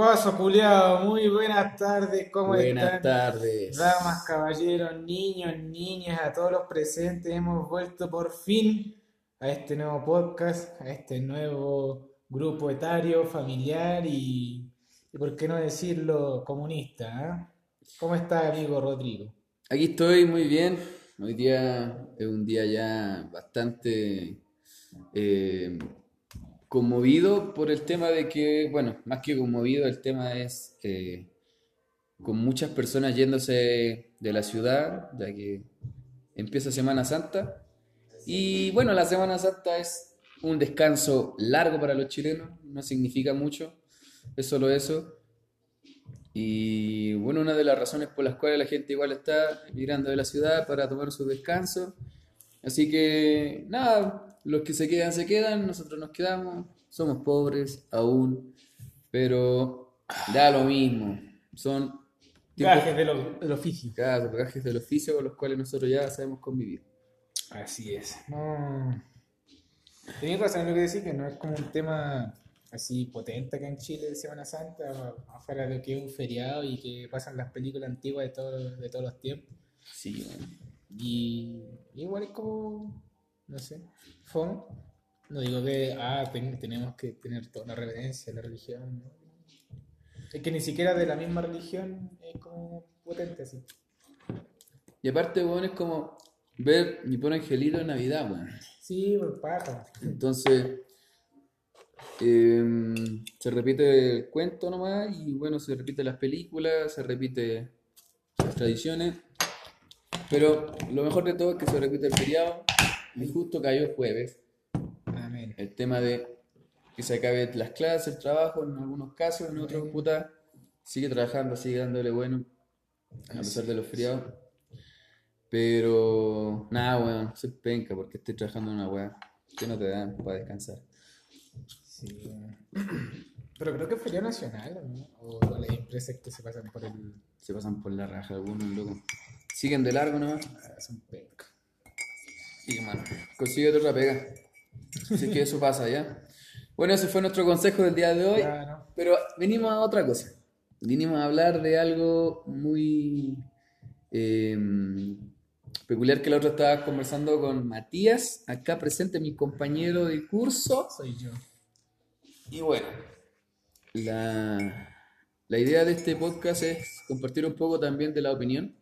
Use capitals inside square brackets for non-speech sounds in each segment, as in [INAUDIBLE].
Guaso culiado, muy buenas tardes, ¿cómo Buenas están? tardes. Damas, caballeros, niños, niñas, a todos los presentes, hemos vuelto por fin a este nuevo podcast, a este nuevo grupo etario, familiar y, y por qué no decirlo, comunista, ¿ah? ¿Cómo está, amigo Rodrigo? Aquí estoy muy bien. Hoy día es un día ya bastante eh, conmovido por el tema de que, bueno, más que conmovido, el tema es eh, con muchas personas yéndose de la ciudad, ya que empieza Semana Santa. Y bueno, la Semana Santa es un descanso largo para los chilenos, no significa mucho, es solo eso. Y bueno, una de las razones por las cuales la gente igual está migrando de la ciudad para tomar su descanso. Así que nada, los que se quedan se quedan, nosotros nos quedamos, somos pobres aún, pero da lo mismo. Son Gajes del, del oficio. Claro, gajes del oficio con los cuales nosotros ya sabemos convivir. Así es. No. Tenía razón lo que decir, que no es como un tema así potente acá en Chile de Semana Santa, afuera de que es un feriado y que pasan las películas antiguas de, todo- de todos los tiempos. Sí, bueno. Y igual es como, no sé. No digo que ah, ten- tenemos que tener toda la reverencia a la religión. Es que ni siquiera de la misma religión es como potente así. Y aparte, bueno, es como ver mi pobre angelito en Navidad, weón. Sí, por paja. Entonces, em, se repite el cuento nomás y bueno, se repiten las películas, se repite las tradiciones, pero lo mejor de todo es que se repite el feriado y justo cayó el jueves Amén. el tema de que se acabe las clases, el trabajo, en algunos casos, en otros, puta, sigue trabajando, sigue dándole bueno, a pesar de los feriados. Pero, nada, weón, soy penca porque estoy trabajando en una weá que no te dan para descansar. Sí. Pero creo que es feriado nacional, ¿no? O hay empresas que se pasan por el. Se pasan por la raja algunos, loco. Siguen de largo nomás. ah, Son penca. Y, mano, consíguete otra pega. Así que eso pasa, ¿ya? Bueno, ese fue nuestro consejo del día de hoy. Claro. Pero venimos a otra cosa. Vinimos a hablar de algo muy eh, peculiar que la otra estaba conversando con Matías, acá presente mi compañero de curso. Soy yo. Y bueno, la, la idea de este podcast es compartir un poco también de la opinión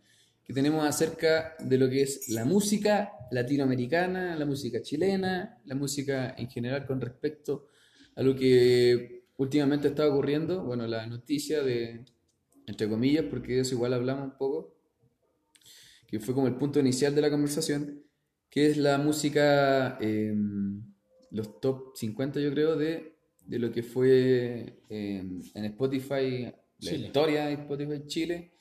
que tenemos acerca de lo que es la música latinoamericana, la música chilena, la música en general con respecto a lo que últimamente está ocurriendo. Bueno, la noticia de, entre comillas, porque de eso igual hablamos un poco, que fue como el punto inicial de la conversación, que es la música, eh, los top 50 yo creo, de, de lo que fue eh, en Spotify, la Chile. historia de Spotify Chile,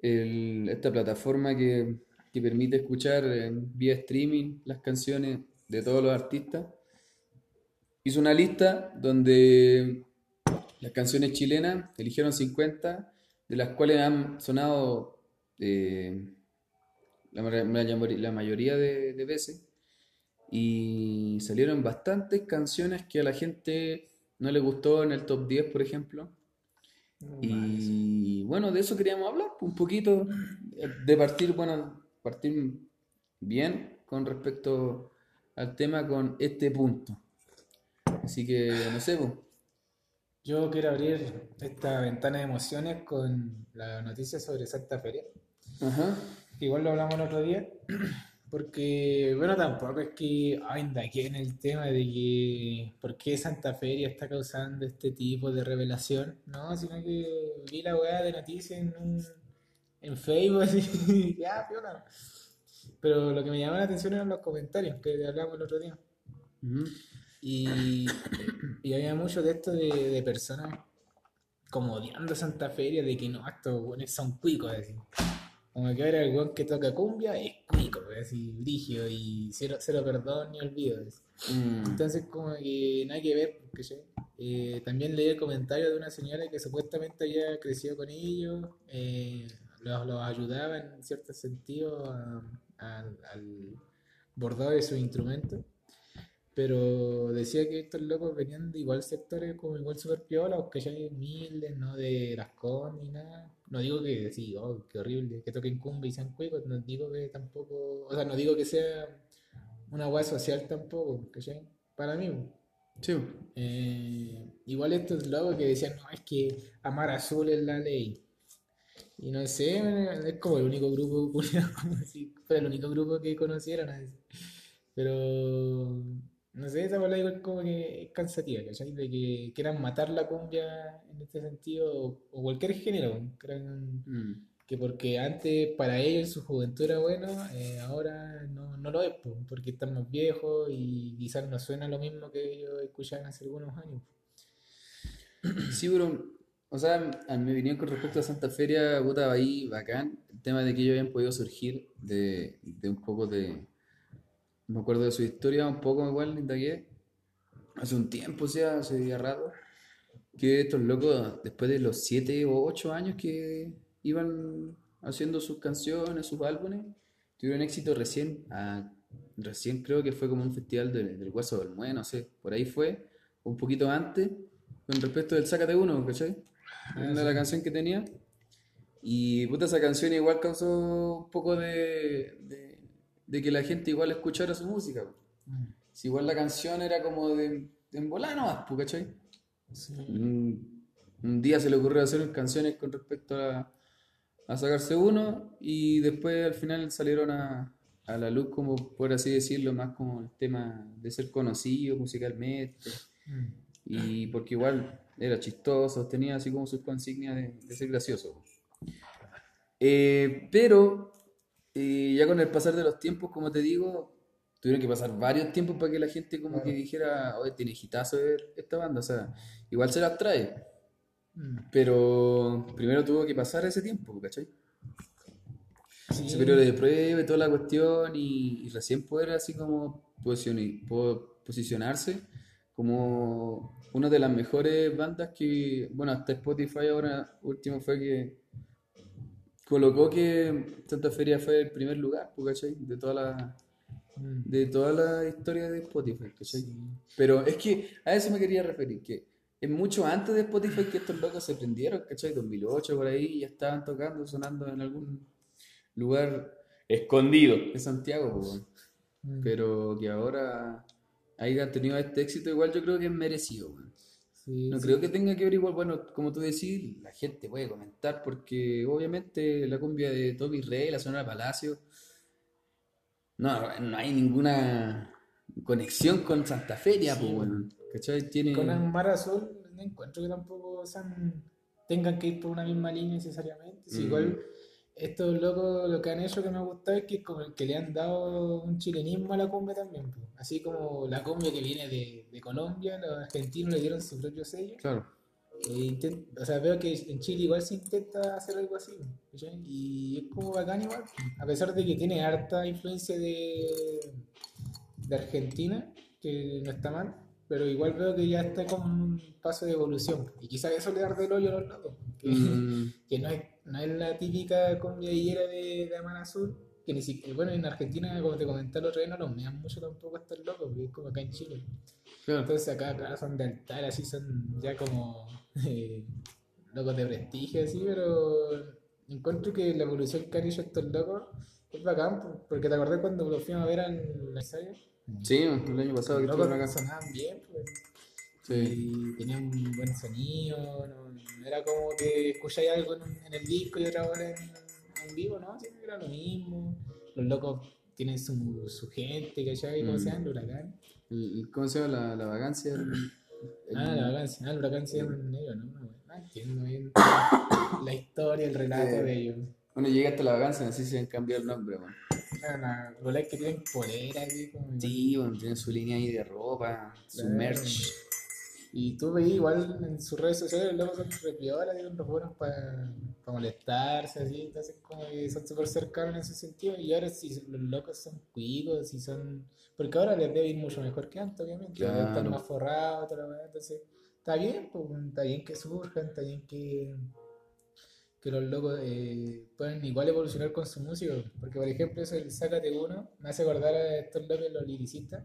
el- esta plataforma que, que permite escuchar en vía streaming las canciones de todos los artistas. Hizo una lista donde las canciones chilenas eligieron 50, de las cuales han sonado eh, la mayoría de, de veces. Y salieron bastantes canciones que a la gente no le gustó en el top 10, por ejemplo. Y bueno, de eso queríamos hablar, un poquito, de partir, bueno, partir bien con respecto al tema con este punto. Así que, no sé, pues, Yo quiero abrir esta ventana de emociones con la noticia sobre Santa Feria. ajá, igual lo hablamos el otro día, porque, bueno, tampoco es que aquí en el tema de que por qué Santa Feria está causando este tipo de revelación, ¿no? Sino que vi la weá de noticias en, un- en Facebook, [LAUGHS] así, ya, piola. Pero lo que me llamó la atención eran los comentarios que hablamos el otro día. Y, y había mucho de esto de, de personas como odiando Santa Feria, de que no, estos buenos son cuicos, así. Como que ahora el weón que toca cumbia es cuico, así, brigio y cero, cero perdón ni olvido. mm, Entonces, como que nada que ver, ¿cachai? Eh, también leí el comentario de una señora que supuestamente había crecido con ellos, eh, los, los ayudaba en cierto sentido a- a- al bordado de sus instrumentos, Pero decía que estos locos venían de igual sectores como igual super piola, que ya humildes, no de las con ni nada. No digo que sí, oh, qué horrible, que toquen cumbia y sean cuicos, no digo que tampoco, o sea, no digo que sea una weá social tampoco, ¿cachai? Para mí. Sí. Eh, igual estos locos que decían, no, es que amar azul es la ley. Y no sé, es como el único grupo, [LAUGHS] fuera el único grupo que conocieron. Pero no sé, esa palabra igual como que es cansativa, ¿cachai? De que quieran matar la cumbia en este sentido, o, cualquier género, mm. que porque antes para ellos su juventud era bueno, eh, ahora no, no lo es, porque están más viejos y quizás no suena lo mismo que ellos escuchaban hace algunos años. Sí, pero, o sea, a mi opinión con respecto a Santa Feria, puta, ahí bacán, el tema de que ellos habían podido surgir de, de un poco de me acuerdo de su historia un poco igual, indagué, hace un tiempo, o sea, hace día rato, que estos locos, después de los 7 o 8 años que iban haciendo sus canciones, sus álbumes, tuvieron éxito recién, recién creo que fue como un festival del Hueso del Mue, no sé, por ahí fue, un poquito antes, con respecto del Sácate Uno, ¿cachai? Ah, la canción que tenía. Y puta, esa canción igual causó un poco de de que la gente igual escuchara su música. Mm. Si igual la canción era como de, de embolar nomás, ¿cachai? Un, día se le ocurrió hacer canciones con respecto a, a sacarse uno y después al final salieron a, a, la luz, como por así decirlo, más como el tema de ser conocido musicalmente. Mm. Y porque igual era chistoso, tenía así como sus consignas de, ser gracioso. Eh, pero y ya con el pasar de los tiempos, como te digo, tuvieron que pasar varios tiempos para que la gente como que dijera, oye, tiene hitazo ver esta banda, o sea, igual se las trae. Mm. Pero primero tuvo que pasar ese tiempo, ¿cachai? Periodo de prueba y toda la cuestión y, recién poder así como posicionarse como una de las mejores bandas que, bueno, hasta Spotify ahora último fue que colocó que Santa Feria fue el primer lugar, ¿cachai? De toda la mm. de toda la historia de Spotify, ¿cachai? Pero es que a eso me quería referir, que es mucho antes de Spotify que estos locos se prendieron, ¿cachai? 2008 por ahí ya estaban tocando, sonando en algún lugar escondido de Santiago, mm. pero que ahora hayan tenido este éxito igual yo creo que es merecido, no creo que tenga que ver igual, bueno, como tú decís, la gente puede comentar, porque obviamente la cumbia de Toby Rey, la Sonora Palacio, no, no hay ninguna conexión con Santa Feria, pues, bueno, ¿cachai? Tiene... Con Mar Azul no encuentro que tampoco tengan que ir por una misma línea necesariamente. Mm. igual estos locos lo que han hecho que me ha gustado es que como que le han dado un chilenismo a la cumbia también. Así como la cumbia que viene de, de, Colombia, los argentinos le dieron su propio sello. Claro. E o sea, veo que en Chile igual se intenta hacer algo así. Y es como bacán igual. A pesar de que tiene harta influencia de, de Argentina, que no está mal pero igual veo que ya está como un paso de evolución. Y quizás eso le da del hoyo a los lados. Que, mm. que no, es, no es la típica cumbia de, de Amar Azul. Que ni siquiera, bueno, en Argentina, como te comenté el otro día, no los mean mucho tampoco estos locos, porque es como acá en Chile. Entonces acá, claro, son de altar, así son ya como [LAUGHS] eh, locos de prestigio, así, pero encuentro que la evolución que han hecho estos locos es bacán, porque te acordás cuando los fuimos a ver en la serie Sí, el año pasado que estuve en casa. Sonaban bien, pues. Sí. Y tenían un buen sonido, no, era como que escucháis algo en, el disco y otra hora en, vivo, ¿no? Sí, era lo mismo. Los locos tienen su, su gente, ¿cachai? ¿Cómo mm. se llama? El huracán. ¿Cómo se llama la, la vacancia? ah, la vacancia. Ah, el huracán se llama en ellos, ¿no? No entiendo bien [COUGHS] la historia, el relato de ellos. Bueno, llega hasta la vacancia, así se han cambiado el nombre, bueno. Los que tienen polera, así como. Sí, bueno, tienen su línea ahí de ropa, su merch. Y tú veis igual en sus redes sociales, los locos son repiolas, tienen los buenos para molestarse, así, entonces como que son súper cercanos en ese sentido. Y ahora si los locos son cuicos, si son. Porque ahora les debe ir mucho mejor que antes, obviamente. Claro. Están más forrados, entonces. Está bien, pues, está bien que surjan, está bien que que los locos eh, pueden igual evolucionar con su música. Porque, por ejemplo, eso el Sácate Uno me hace acordar a estos locos, los liricistas,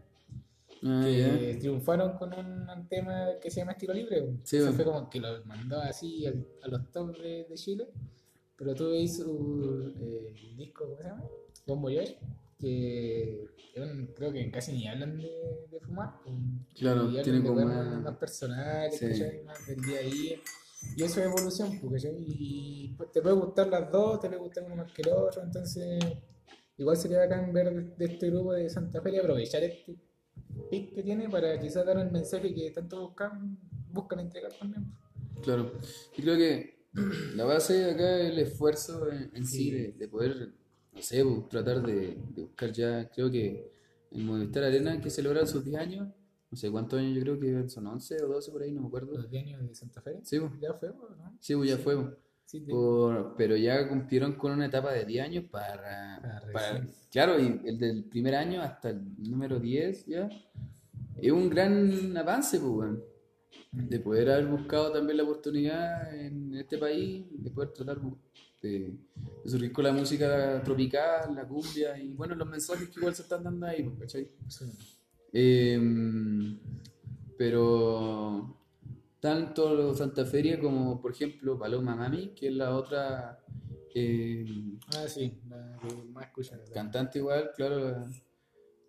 Ah, que triunfaron con un tema que se llama Estilo Libre. Sí, Eso fue como que lo mandó así al- a, los top de, de Chile. Pero tú veis su eh, disco, ¿cómo se llama? Bombo Joy, que creo que casi ni hablan de, de fumar. Claro, y hablan tiene de como más- más personales, Sí. más del día a día. Y eso es evolución, pues, ¿cachai? Y pues, te puede gustar las dos, te puede gustar uno más que el otro, entonces igual sería bacán ver de, de este grupo de Santa Fe y aprovechar este pic que tiene para quizás dar el mensaje que tanto buscan, buscan entregar también. Claro. Y creo que [CLEARS THROAT] la base acá es el esfuerzo en, en sí Sí. de, de poder, no sé, tratar de, de buscar ya, creo que en Movistar Arena que celebraron sus 10 años, no sé cuántos años, yo creo que son 11 o 12 por ahí, no me acuerdo. Los 10 años de Santa Fe. Sí, Ya fue, ¿no? sí, ya fue. Sí, Por- pero ya cumplieron con una etapa de 10 años para, Para para- recién. claro, y el del primer año hasta el número 10 ya es un gran avance, pues, weón, de poder haber buscado también la oportunidad en este país, de poder tratar de, de surgir con la música tropical, la cumbia y bueno, los mensajes que igual se están dando ahí, pues, ¿cachai? sí. Em, pero tanto los Santa Feria como, por ejemplo, Paloma Mami, que es la otra em, Ah, sí, la que más cantante igual, claro, la,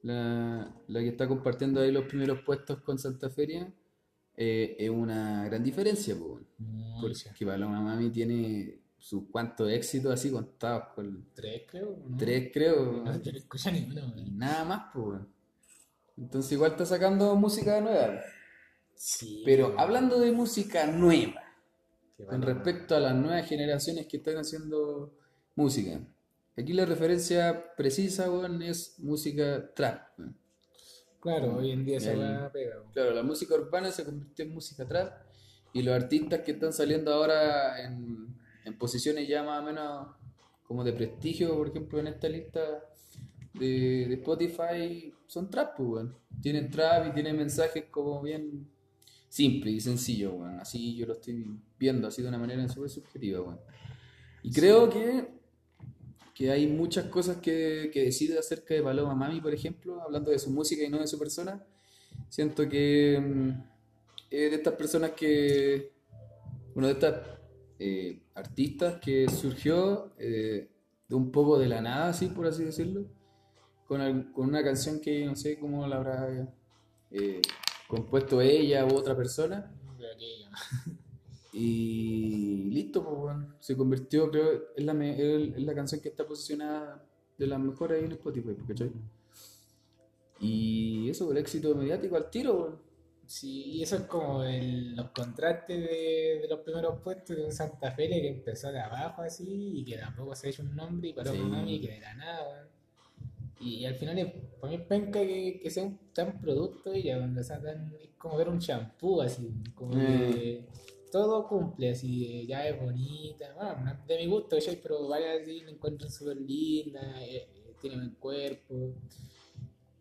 la- la que está compartiendo ahí los primeros puestos con Santa Feria, eh, es una gran diferencia, po, Mucha. porque Paloma Mami tiene sus cuantos éxitos así contados, con Tres, creo. ¿no? tres creo, [LAUGHS] No, y nada más, weón. Entonces igual está sacando música nueva. Sí. Pero hablando de música nueva, con respecto a las nuevas generaciones que están haciendo música, aquí la referencia precisa, es música trap. Claro, hoy en día se va a pegar. Claro, la música urbana se convirtió en música trap y los artistas que están saliendo ahora en, en posiciones ya más o menos como de prestigio, por ejemplo, en esta lista de, de Spotify, son trap, pues. Tienen trap y tienen mensajes como bien simple y sencillo, weón. Así yo lo estoy viendo, así de una manera súper subjetiva, weón. Y creo que, que hay muchas cosas que, que decir acerca de Paloma Mami, por ejemplo, hablando de su música y no de su persona. Siento que mm, es de estas personas que, uno de estas eh, artistas que surgió eh, de un poco de la nada, así por así decirlo, con, al- con una canción que no sé cómo la habrá eh, compuesto ella u otra persona. Aquello. [LAUGHS] Y listo, pues, weón. Se convirtió, creo, en la, en la canción que está posicionada de las mejores ahí en Spotify, pues, ¿cachai? Y eso, el éxito mediático al tiro, weón. Sí, y eso es como el- los contrastes de, de los primeros puestos de un Santa Fe que empezó de abajo así y que tampoco se ha hecho un nombre y para Sí. un mami que de la nada, weón. Y, al final para mí penca que, que sea un tan producto y ya, o sea, tan- es como ver un champú así, como que todo cumple así, ya es bonita, bueno, no de mi gusto, ¿cachai? pero varias así la encuentran súper linda, eh, eh, tiene buen cuerpo,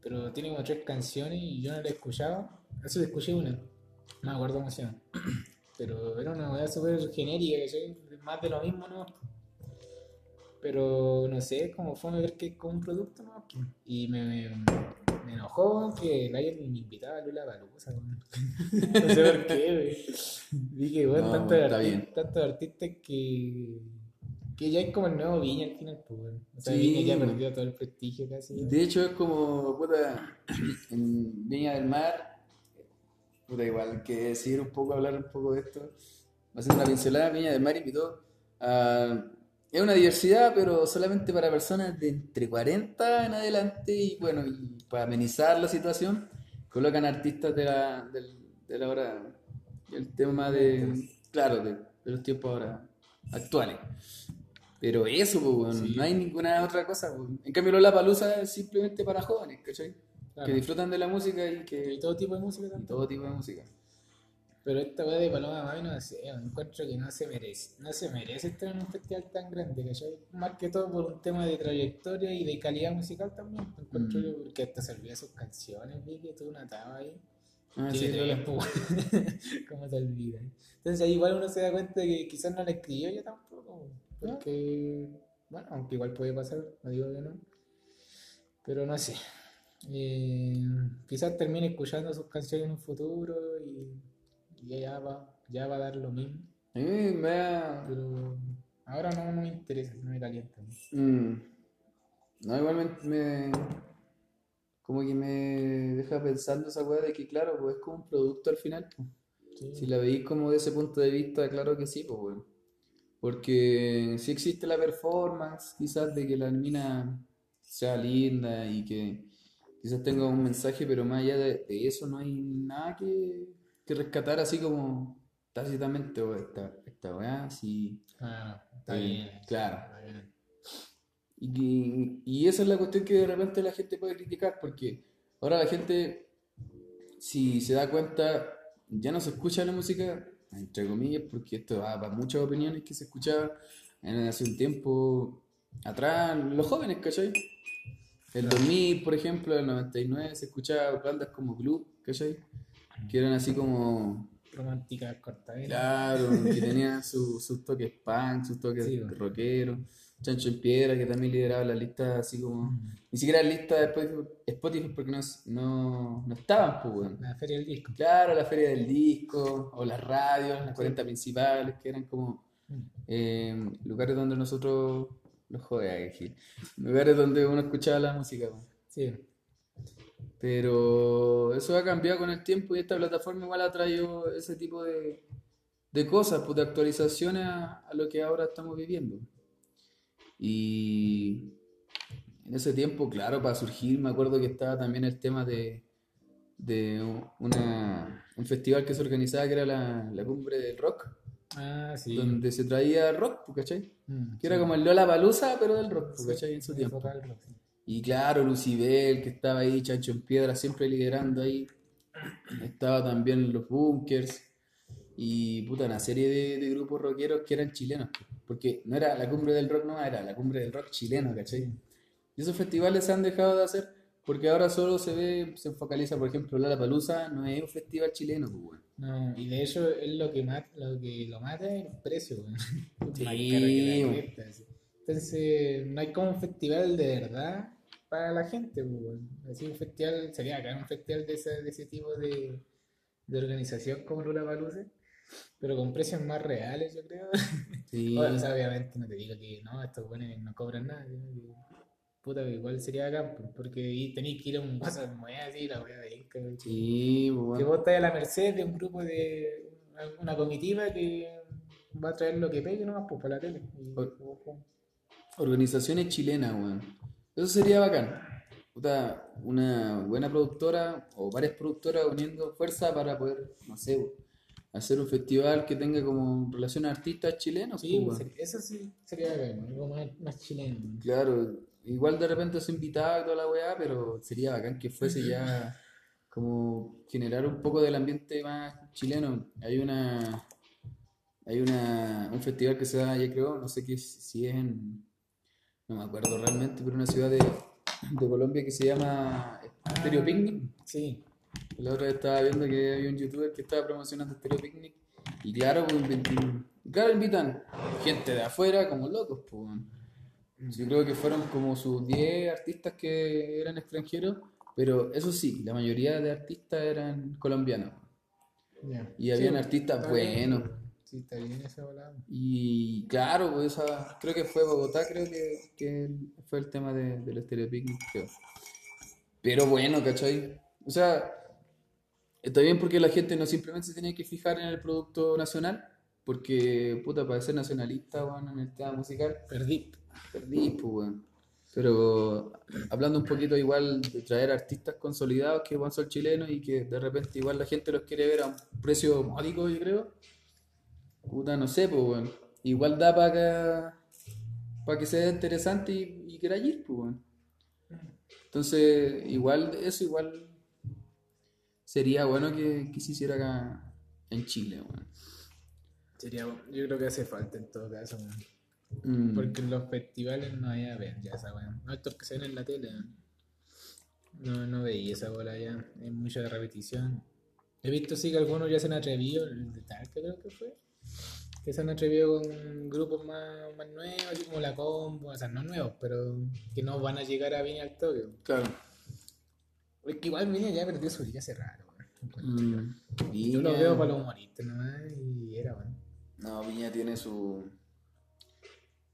pero tiene como tres canciones y yo no la he escuchado, eso escuché una, no me acuerdo cómo se llama, [CLEARS THROAT] pero era una weá súper genérica, ¿cachai? Más de lo mismo, ¿no? Pero no sé, como fue a ver que como un producto, ¿no? Y me, me, me enojó que la hayan invitado a Lula Palusa, [LAUGHS] No sé por qué, güey. Dije, bueno, No, tantos artistas que. que ya es como el nuevo Viña al final, pues, weón. O sea, Sí, Viña ya perdió todo el prestigio casi. De hecho, es como, puta, [CLEARS THROAT] en Viña del Mar, puta, igual que decir un poco, hablar un poco de esto, haciendo una pincelada, Viña del Mar invitó a... Es una diversidad, pero solamente para personas de entre 40 en adelante, y bueno, y para amenizar la situación, colocan artistas de la, del- de la hora, el tema de, claro, de, de los tiempos ahora actuales. Pero eso, pues, Sí. no hay ninguna otra cosa. weón. En cambio, la palusa es simplemente para jóvenes, ¿cachai? Claro. Que disfrutan de la música y Y que todo tipo de música y todo tipo de música. Pero esta weá de Paloma Mami no sé, encuentro que no se merece. No se merece estar en un festival tan grande, ¿cachai? Más que todo por un tema de trayectoria y de calidad musical también. Encuentro Mm. yo, porque hasta se olvida sus canciones, vi que tuvo una taba ahí. Ah, sí, pues, [LAUGHS] ¿Cómo se olvida? Entonces ahí igual uno se da cuenta que quizás no la escribió ella tampoco. Porque, bueno, aunque igual puede pasar, no digo que no. Pero no sé. eh, quizás termine escuchando sus canciones en un futuro y ya va, ya va a dar lo mismo. Me. Pero ahora no, no me interesa, no me calienta. Mm. No, igual me, me- Como que me deja pensando esa weá de que, claro, pues es como un producto al final. pues. Sí. Si la veis como de ese punto de vista, claro que sí, pues. Porque si existe la performance, quizás de que la mina sea linda y que quizás tenga un mensaje, pero más allá de, de eso no hay nada que, que rescatar así como tácitamente, o esta, esta weá, sí. Ah, está bien. claro. está bien. Y, y esa es la cuestión que de repente la gente puede criticar, porque ahora la gente, si se da cuenta, ya no se escucha la música, entre comillas, porque esto va para muchas opiniones que se escuchaba en- hace un tiempo atrás, los jóvenes, ¿cachai? El 2000, por ejemplo, el 99, se escuchaba bandas como Club, ¿cachai? Que eran así como Romántica cortadera. Claro, [LAUGHS] que tenía su- sus toques punk, sus toques Sí, bueno. rockeros. Chancho en Piedra, que también lideraba la lista así como. Ni siquiera la lista de Spotify, porque no, no, no estaban, pues. La feria del disco. Claro, la feria del disco, o las radios, las 40 principales, que eran como eh, lugares donde nosotros. Los joder. Lugares donde uno escuchaba la música. Sí. Pero eso ha cambiado con el tiempo y esta plataforma igual ha traído ese tipo de, de cosas, pues, de actualizaciones a, a lo que ahora estamos viviendo. Y en ese tiempo, claro, para surgir, me acuerdo que estaba también el tema de, de una, un festival que se organizaba que era la, la Cumbre del Rock, Ah, sí. donde se traía rock, pues, ¿cachai? Mm, Que era sí. como el Lollapalooza, pero del rock, pues, ¿cachai? En su tiempo. rock, sí. Y claro, Lucibel, que estaba ahí, Chancho en Piedra, siempre liderando ahí. Estaba también los Bunkers. Y puta, una serie de, de grupos rockeros que eran chilenos. Porque no era la cumbre del rock, no, era la cumbre del rock chileno, ¿cachai? Y esos festivales se han dejado de hacer porque ahora solo se ve, se focaliza, por ejemplo, Lollapalooza no es un festival chileno, pues, weón. No, y de hecho es lo que mata, lo que lo mata es el precio, weón. [LAUGHS] Sí, la. Entonces, no hay como un festival de verdad para la gente, pues. Así un festival, sería acá un festival de ese, de ese tipo de, de organización como Lollapalooza, pero con precios más reales, yo creo. [LAUGHS] Sí. O sea, obviamente no te digo que no, estos buenos no cobran nada, que, puta, igual sería acá, pues, porque tenéis que ir a un WhatsApp muy así, la wea de Inca, ¿cachai? Sí, pues, Que weón. vos estás a la merced de un grupo de una comitiva que va a traer lo que pegue nomás pues, para la tele. Y, Or- Organizaciones chilenas, weón. Eso sería bacán. Una buena productora o varias productoras uniendo fuerza para poder, no sé, hacer un festival que tenga como relación a artistas chilenos, sí, pues, sería- eso sí sería bacán, algo más, más chileno. ¿no? Claro, igual de repente se invitaba y toda la weá, pero sería bacán que fuese ya como generar un poco del ambiente más chileno. Hay una, hay una, un festival que se da, ya creo, no sé qué, si es en, no me acuerdo realmente, pero una ciudad de, de Colombia que se llama Stereo Picnic. Sí, La otra vez estaba viendo que había un youtuber que estaba promocionando Stereo Picnic. Y claro, pues, claro, invitan gente de afuera como locos, pues. Yo creo que fueron como sus 10 artistas que eran extranjeros, pero eso sí, la mayoría de artistas eran colombianos. Y habían Sí, artistas buenos. Sí, está bien esa. Y claro, pues esa, creo que fue Bogotá, creo que, que fue el tema de, del Stereo Picnic, creo. Pero bueno, ¿cachai? O sea, está bien porque la gente no simplemente se tiene que fijar en el producto nacional, porque, puta, para ser nacionalista, bueno, en el tema musical, Perdí. perdí, pues, weón. Pero hablando un poquito igual de traer artistas consolidados que van son chilenos y que de repente igual la gente los quiere ver a un precio módico, yo creo. Puta, no sé, pues, weón. Igual da para que, para que sea interesante y, y quiera ir, pues, weón. Entonces, igual, eso igual sería bueno que, que se hiciera acá en Chile, weón. Sería, yo creo que hace falta en todo caso, weón. Mm, Porque en los festivales no hay a ver ya esa weá. No, estos que se ven en la tele. No, no veía esa bola ya. Hay mucha repetición. He visto sí que algunos ya se han atrevido, el de Talca creo que fue. Que se han atrevido con grupos más, más nuevos, así como la combo, o sea, no nuevos, pero que no van a llegar a bien al toque. claro. Es que igual Viña ya perdió su liga hace raro, weón. Mm, Yo lo Viña- veo para los humoristas nomás y era, bueno. No, Viña tiene su.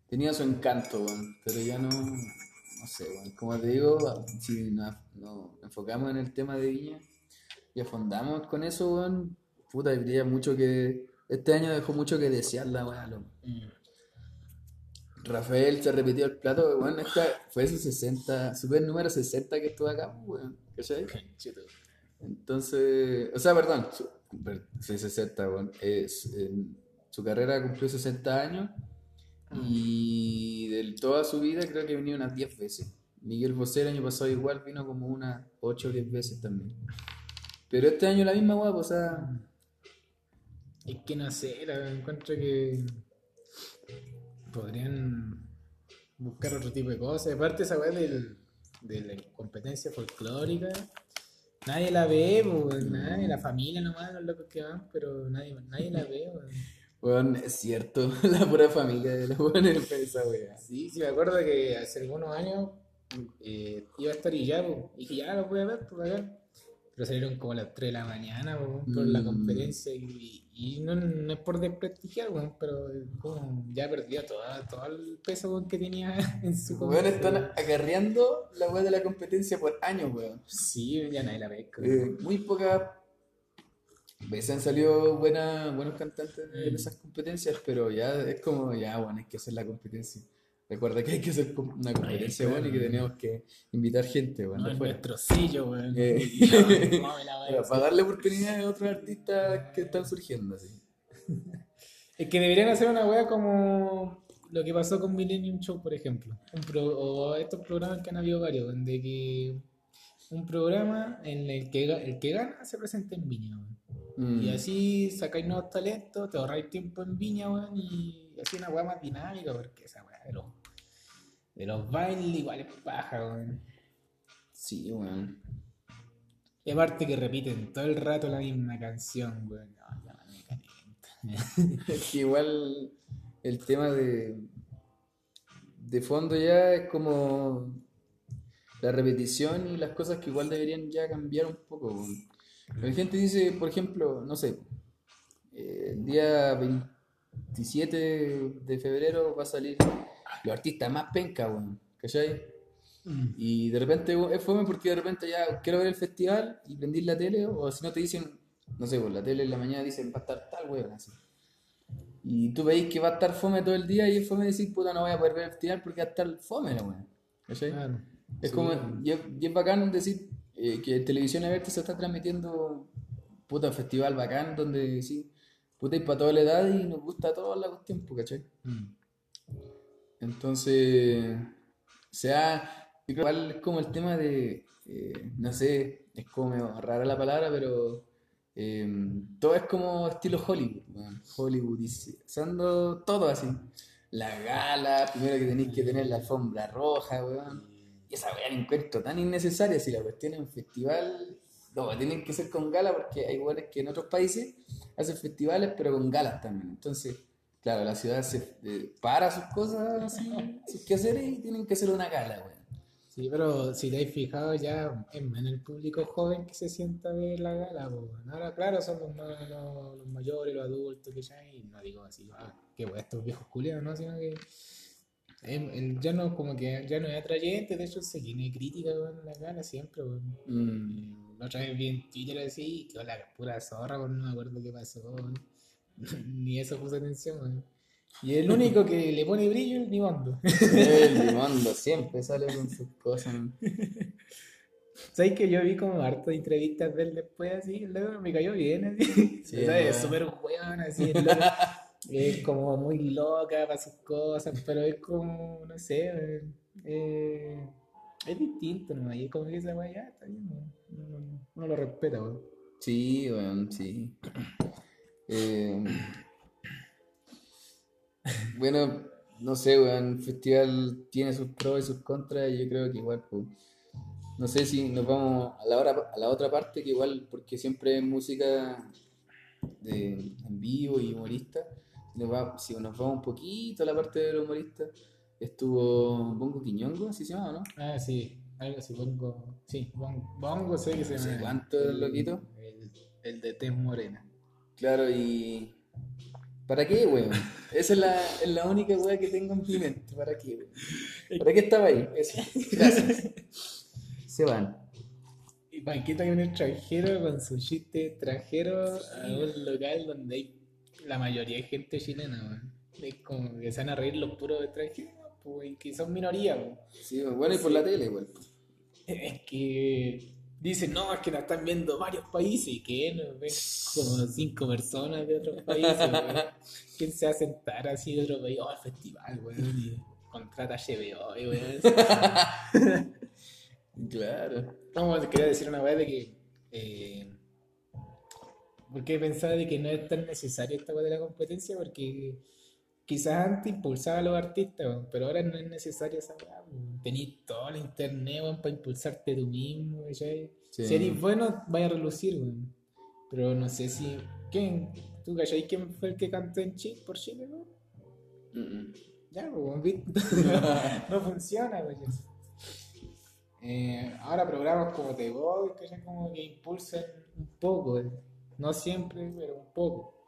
Tenía su encanto, weón, pero ya no. No sé, weón. Como te digo, si nos, nos enfocamos en el tema de Viña y afondamos con eso, weón, puta, diría mucho que. Este año dejó mucho que desear la weá, loco. Rafael se repitió el plato, weón, esta fue su 60, su vez número 60 que estuvo acá, weón, ¿cachai? Entonces, o sea, perdón, su, per- sí, 60, weón. Es, en su carrera cumplió 60 años y de toda su vida creo que venido unas 10 veces. Miguel Bosé el año pasado igual vino como unas 8 o 10 veces también. Pero este año la misma guapa, o sea, Es que no sé, la encuentro que podrían buscar otro tipo de cosas. Aparte esa weá del, de la competencia folclórica, nadie la ve, pues, nadie, la familia nomás, los locos que van, pero nadie, nadie la ve, weón. weón, es cierto, [LAUGHS] la pura familia de los buenos esa wea. Sí, sí, me acuerdo que hace algunos años eh, iba a estar y ya, pues, y dije, ya lo voy a ver, pues acá. Pero salieron como a las 3 de la mañana, pues, por la Mm. competencia. Y, y no, no es por desprestigiar, pues, pero como ya perdió todo, todo el peso que tenía [LAUGHS] en su Weón, están acarreando la wea de la competencia por años, weón. Sí, ya nadie la ve. como- Eh, muy pocas veces han salido buena, buenos cantantes en Mm. esas competencias, pero ya es como, ya, bueno, hay que hacer la competencia. Recuerda que hay que hacer una competencia, bueno, y que tenemos que invitar gente, bueno, no nuestro sello, weón. Eh. No, no [LAUGHS] para darle oportunidades a otros artistas que están surgiendo, así. [LAUGHS] Es que deberían hacer una wea como lo que pasó con Millennium Show, por ejemplo. Un pro- o estos programas que han habido varios, donde que un programa en el que el que gana se presenta en Viña, weón. Mm. Y así sacáis nuevos talentos, te ahorráis tiempo en Viña, weón, y así una weá más dinámica, porque esa weá de los, de los bailes igual es paja, weón. Sí, weón. Y aparte que repiten todo el rato la misma canción, weón. No, ya me calienta. Es que igual el tema de, de fondo ya es como la repetición y las cosas que igual deberían ya cambiar un poco. weón. La gente dice, por ejemplo, no sé, eh, el día 27 de febrero va a salir los artistas más penca, weón, ¿cachai? Y de repente es fome porque de repente ya quiero ver el festival y prendí la tele, o si no te dicen, no sé, por la tele en la mañana dicen va a estar tal weón, así. Y tú veis que va a estar fome todo el día y es fome decir, puta, no voy a poder ver el festival porque va a estar fome la weón. ¿Cachai? Claro. Es Sí. como, y es, y es bacán decir eh, que en televisión abierta se está transmitiendo puta festival bacán donde sí, puta y para toda la edad y nos gusta toda la cuestión, pues, ¿cachai? Mm. Entonces, o sea, igual es como el tema de, eh, no sé, es como rara la palabra, pero eh, todo es como estilo Hollywood, weón. Hollywoodizando todo así. La gala, primero que tenéis que tener la alfombra roja, weón. Y esa weá la encuentro tan innecesaria si la cuestión es un festival. No, tienen que ser con gala porque hay lugares que en otros países hacen festivales pero con galas también. Entonces, claro, la ciudad se eh, para sus cosas así, [LAUGHS] sus quehaceres y tienen que hacer una gala, weón. Sí, pero si te has fijado ya es menos el público joven que se sienta a ver la gala, weón. Ahora claro son los, ma- los, los mayores, los adultos que ya, y no digo así, ah, qué weón, estos viejos culiados, ¿no? Sino que em, el- ya no como que ya no es atrayente, de hecho se tiene crítica con la gala siempre, weón. Mm, Eh, La otra vez vi en Twitter así, que la pura zorra, weón, no me acuerdo qué pasó. [LAUGHS] Ni eso puse atención. Y el único que le pone brillo es [LAUGHS] el Nibondo. el Limondo siempre sale con sus cosas. [LAUGHS] ¿Sabes que yo vi como harto de entrevistas de él después así? Luego me cayó bien así. Sí, ¿Sabes? Súper weón así. el loco. es como muy loca para sus cosas, pero es como, no sé, eh, es distinto nomás. Y es como que esa weá ya está bien, uno, uno lo respeta, weón. Sí, weón, sí. Eh, bueno, no sé, weón, el festival tiene sus pros y sus contras y yo creo que igual, pues, no sé si nos vamos a la, hora, a la otra parte, que igual, porque siempre es música de, en vivo y humorista, si nos, va- si nos vamos un poquito a la parte del humorista, estuvo Bongo Quiñongo, así se llama, ¿no? Ah, sí. algo así, Bongo. Sí, Bongo, bongo sé que se llama. cuánto el loquito. El, el de Tez Morena. Claro, y. ¿Para qué, weón? Esa es la, es la única weá que tengo en mi mente. ¿Para qué, weón? ¿Para qué estaba ahí? Eso. Gracias. Se van. Y Paquita que un extranjero con su chiste extranjero a un local donde hay la mayoría de gente chilena, weón. Es como que se van a reír los puros extranjeros, pues, y que son minoría, weón. Sí, bueno, y por la tele, weón. Es que dicen, no, es que nos están viendo varios países y que nos ven como [LAUGHS] cinco personas de otros países. ¿Quién se va a sentar así de otro país? Oh, el festival, weón. Contrata HBO, weón. [LAUGHS] Claro. Vamos, quería decir una vez de que. Eh, porque pensaba de que no es tan necesario esta weá de la competencia, porque quizás antes impulsaba a los artistas, weón, pero ahora no es necesaria esa. Tenís todo el internet weón, para impulsarte tú mismo, ¿cachai? Sí. Si eres bueno, vaya a relucir, weón. Pero no sé si. ¿Quién? ¿Tú cachai quién fue el que cantó en Chile por Chile, weón? Mm, Ya, pues, [LAUGHS] no funciona. Eh, ahora programas como The Voice, como que impulsan un poco, eh. no siempre, pero un poco.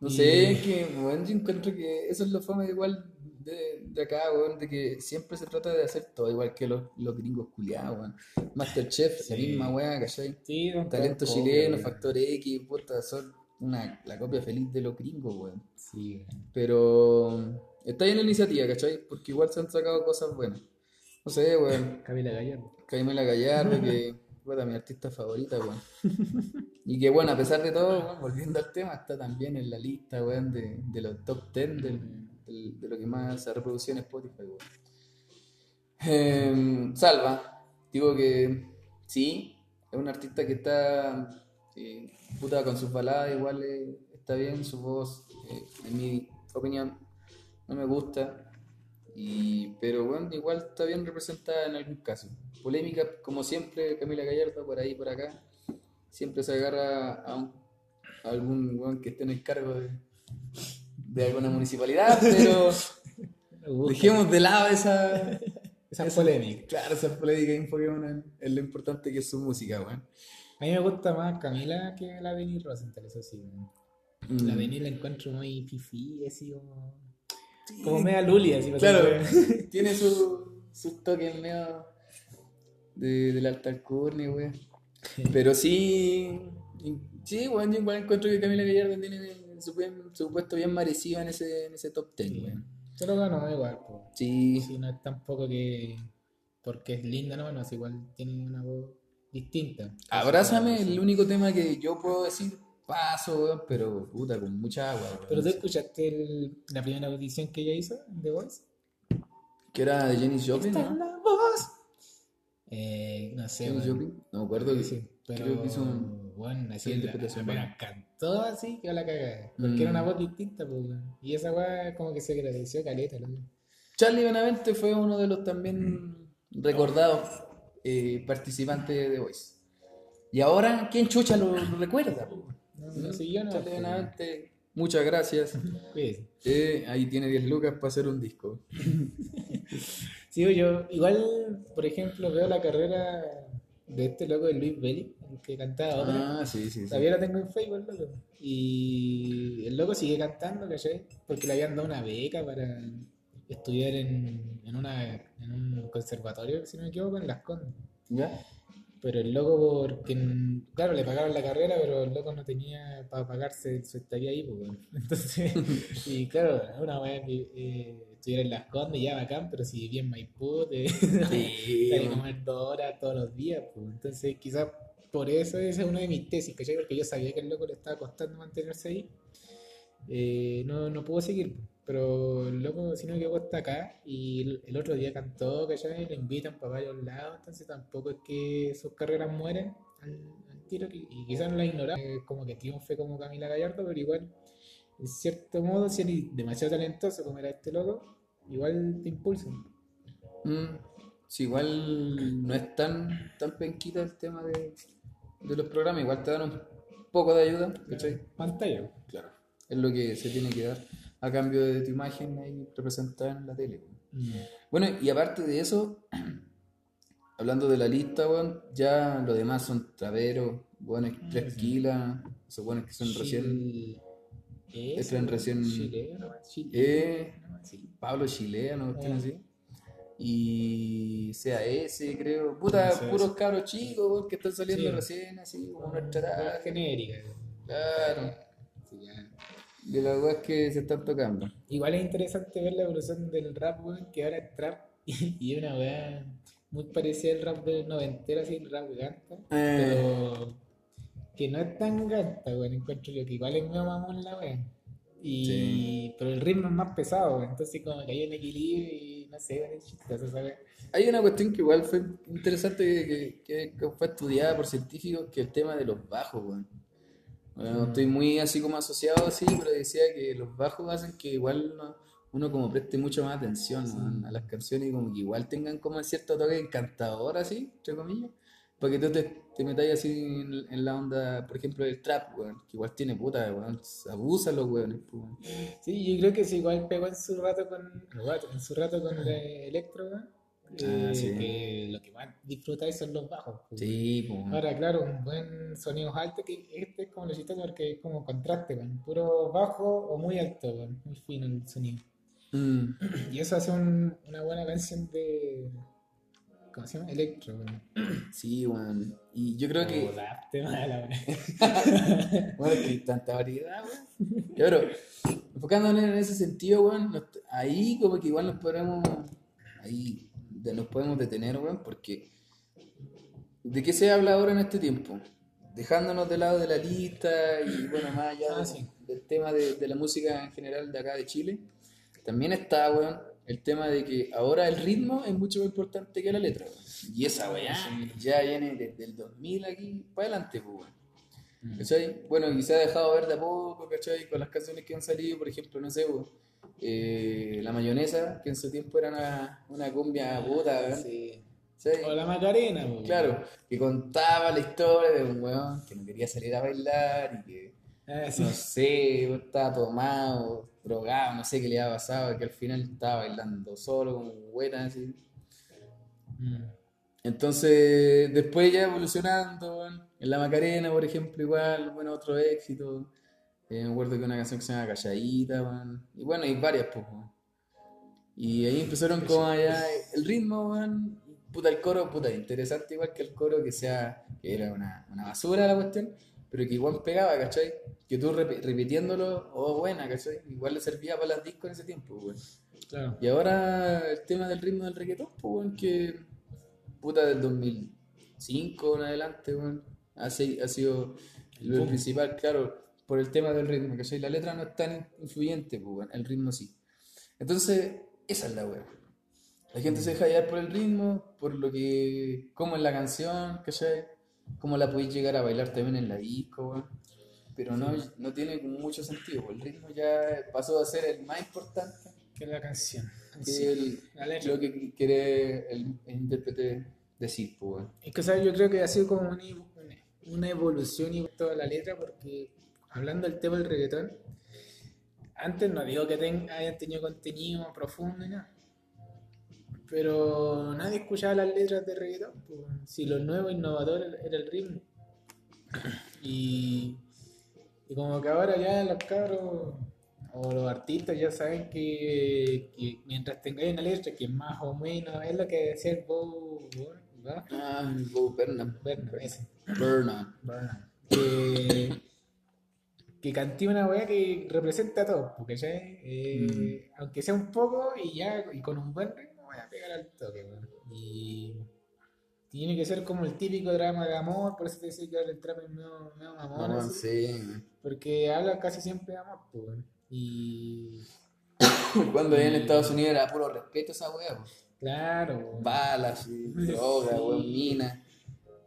No Y- sé, es que, weón, yo encuentro que eso es lo fama igual de, de acá, weón, de que siempre se trata de hacer todo igual que los, los gringos culiados, weón. Masterchef, la Sí. misma weá, ¿cachai? Sí, Talento chileno, Factor X, puta, son una, la copia feliz de los gringos, weón. Sí, güey. Pero está bien la iniciativa, ¿cachai? Porque igual se han sacado cosas buenas. No sé, weón. Camila Gallardo. Camila Gallardo, que [LAUGHS] puta, mi artista favorita, weón. [LAUGHS] Y que bueno, a pesar de todo, volviendo al tema, está también en la lista, weón, de, los top 10 del- del- de lo que más se ha reproducido en Spotify, weón. Em, Salva, digo que sí, es un artista que está, eh, puta, con sus baladas igual eh, está bien, su voz, eh, en mi opinión, no me gusta. Y, pero bueno, igual está bien representada en algún caso. Polémica, como siempre, Camila Gallardo, por ahí, por acá. Siempre se agarra a, un- a algún weón que esté en el cargo de, de alguna municipalidad, [LAUGHS] pero dejemos de lado esa, Esa polémica. claro, esa polémica en, en lo importante que es su música, weón. A mí me gusta más Camila que la Benny Rosenthal, eso sí. La Mm. Benny la encuentro muy fifi, así como. Sí, Como media Luli, así. Claro, [LAUGHS] tiene su- sus toques medio de, del alta alcurnia, weón. Pero sí, sí, weón, yo igual encuentro que Camila Gallardo tiene su, su puesto bien merecido en ese, en ese top 10, Sí. weón. Se lo ganó igual, pues. Sí, no es tampoco que. Porque es linda, no, no, es igual tiene una voz distinta. Abrázame, el único tema que yo puedo decir, paso, weón, pero puta, con mucha agua, weón. Pero tú escuchaste el- la primera audición que ella hizo The Voice. Que era de Jenny Joplin, Esta es ¿no? la voz. Eh, no sé, Jenny bueno. Joplin, no me acuerdo que Sí, pero creo que hizo un- bueno, así una la, interpretación apenas cantó así que la cagada. Porque Mm. era una voz distinta, pues. Y esa weá como que se agradeció caleta, loco. Charlie Benavente fue uno de los también recordados eh, participantes de Voice. Y ahora, ¿quién chucha lo, recuerda? po? No, no sé, yo no. Charlie Benavente, muchas gracias. [LAUGHS] Eh, ahí tiene 10 lucas para hacer un disco. [LAUGHS] Sí, yo igual, por ejemplo, veo la carrera de este loco de Luis Belli, el que cantaba. Ah, sí, sí, sí. Todavía lo tengo en Facebook, loco. Y el loco sigue cantando, ¿cachai? Porque le habían dado una beca para estudiar en, en, una, en un conservatorio, si no me equivoco, en Las Condes. ¿Ya? Pero el loco, porque, claro, le pagaron la carrera, pero el loco no tenía para pagarse su estadía ahí, pues, bueno. [LAUGHS] Entonces, y claro, una vez eh, estuviera en Las Condes, ya bacán, pero si vivía en Maipú, te [LAUGHS] Sí, que comer dos horas todos los días, pues. Entonces, quizás por eso esa es una de mis tesis, ¿cachai? Porque yo sabía que el loco le estaba costando mantenerse ahí. Eh, no, no pudo seguir, pero el loco, si no quedó hasta acá y el, otro día cantó, ¿cachai? Le invitan para varios lados, entonces tampoco es que sus carreras mueren al, al tiro y, quizás no la ignoran. Eh, como que triunfe como Camila Gallardo, pero igual, en cierto modo, si eres demasiado talentoso como era este loco, igual te impulsan. Mm, sí, igual no es tan, tan penquita el tema de, de los programas, igual te dan un poco de ayuda, ¿cachai? Pantalla. Claro. Es lo que se tiene que dar a cambio de tu imagen ahí representada en la tele. Mm. Bueno, y aparte de eso, [CLEARS THROAT] hablando de la lista, weón, ya lo demás son traveros, buenos tres kilas, esos buenos que son recién. Ese, recién- chileno, chileno, Eh, ¿no? Sí. Pablo Chilea, ¿no? Eh. así. Y CAS, creo. Puta, puros cabros chicos, que están saliendo Sí. recién, así, como nuestra Una edad. genérica. Claro. Sí, ya. De las weas que se están tocando. Igual es interesante ver la evolución del rap, weón, que ahora es trap [LAUGHS] y una weá muy parecida al rap del noventero, así el rap ganta, Eh. pero que no es tan ganta, weón, encuentro yo que igual es medio mamón la weá. Y, Sí. pero el ritmo es más pesado, weón, entonces como que hay un equilibrio y no sé, weón, chistoso, ¿sabes? Hay una cuestión que igual fue interesante que, que- que fue estudiada por científicos, que es el tema de los bajos, weón. Bueno, Mm. estoy muy así como asociado así, pero decía que los bajos hacen que igual no- uno como preste mucho más atención weón, a las canciones y como que igual tengan como cierto toque encantador así, entre comillas, para que tú te, te metas así en, en la onda, por ejemplo, del trap, weón, que igual tiene puta, weón, abusan los weones, weón. Sí, yo creo que sí, igual pegó en su rato con, en su rato con el electro, weón, Ah, eh, sí. que lo que más disfrutáis son los bajos. pues. Sí, pues. Ahora, claro, un buen sonido alto, que este es como lo chistoso porque es como contraste. Puro bajo o muy alto. Muy fino el sonido. Mm. [CLEARS THROAT] Y eso hace un- una buena canción de. ¿Cómo se llama? Electro, weón. [CLEARS THROAT] Sí, weón. Y yo creo que... Date mala, weón. Bueno, que hay tanta variedad, weón. Pero enfocándonos en ese sentido, weón, nos- ahí como que igual nos podemos, ahí de- nos podemos detener, weón, porque ¿de qué se habla ahora en este tiempo? Dejándonos de lado de la lista y bueno, más allá Ah, sí. del tema de, de la música en general de acá de Chile, también está, weón, el tema de que ahora el ritmo es mucho más importante que la letra, weón. Y esa weá ya viene desde el 2000 aquí para adelante, pues, weón. ¿Cachai? Bueno, y se ha dejado ver de a poco, ¿cachai? Con las canciones que han salido, por ejemplo, no sé, weón, eh, La Mayonesa, que en su tiempo era una, una cumbia puta, weón. Sí. ¿cachai? O la Macarena, weón. Claro, que contaba la historia de un weón que no quería salir a bailar y que, Ah, sí. no sé, estaba tomado, drogado, no sé qué le había pasado, que al final estaba bailando solo, como buena, así. Mm. Entonces, después ya evolucionando, en La Macarena, por ejemplo, igual, bueno, otro éxito. Eh, me acuerdo que una canción que se llama Calladita. Y bueno, hay varias, pues. Y ahí empezaron como allá el ritmo, Puta, el coro, puta, interesante igual que el coro, que sea, que era una, una basura la cuestión, pero que igual pegaba, ¿cachai? Que tú rep- repitiéndolo, oh, buena, ¿cachai? Igual le servía para las discos en ese tiempo, weón. Claro. Y ahora el tema del ritmo del reggaetón, pues, weón, que puta del 2005 en adelante, weón, ha, si- ha sido lo boom. principal, claro, por el tema del ritmo, que la letra no es tan influyente, pues, weón, el ritmo sí. Entonces, esa es la weá. La gente se deja llevar por el ritmo, por lo que, cómo es la canción, ¿cachai? Cómo la podéis llegar a bailar también en la disco, weón. Pero no, no tiene mucho sentido, el ritmo ya pasó a ser el más importante Que la canción. que Sí. el- La letra. lo que quiere el, el intérprete decir, pues. Es que, ¿sabes? Yo creo que ha sido como una, una- una evolución y toda la letra, porque hablando del tema del reggaetón, antes no digo que ten- hayan tenido contenido profundo y nada, pero nadie escuchaba las letras de reggaetón. pues, si lo nuevo innovador era el ritmo. Y, y como que ahora ya los cabros o los artistas ya saben que, que mientras tengáis una letra que más o menos es lo que decía el Bow ¿verdad? Ah, Bo Burnham. Bernard, ese. Burnham. Bernard. Que, que cante una weá que represente a todos, porque ya, eh, aunque sea un poco y ya y con un buen ritmo, pegar al toque, weón. Y tiene que ser como el típico drama de amor, por eso te decía que el trap es medio, medio mamón, No, así, sí, porque habla casi siempre de amor, pues. Y [COUGHS] Cuando en Estados Unidos era puro respeto esa weá, claro. Balas, y droga, Sí. weón, mina.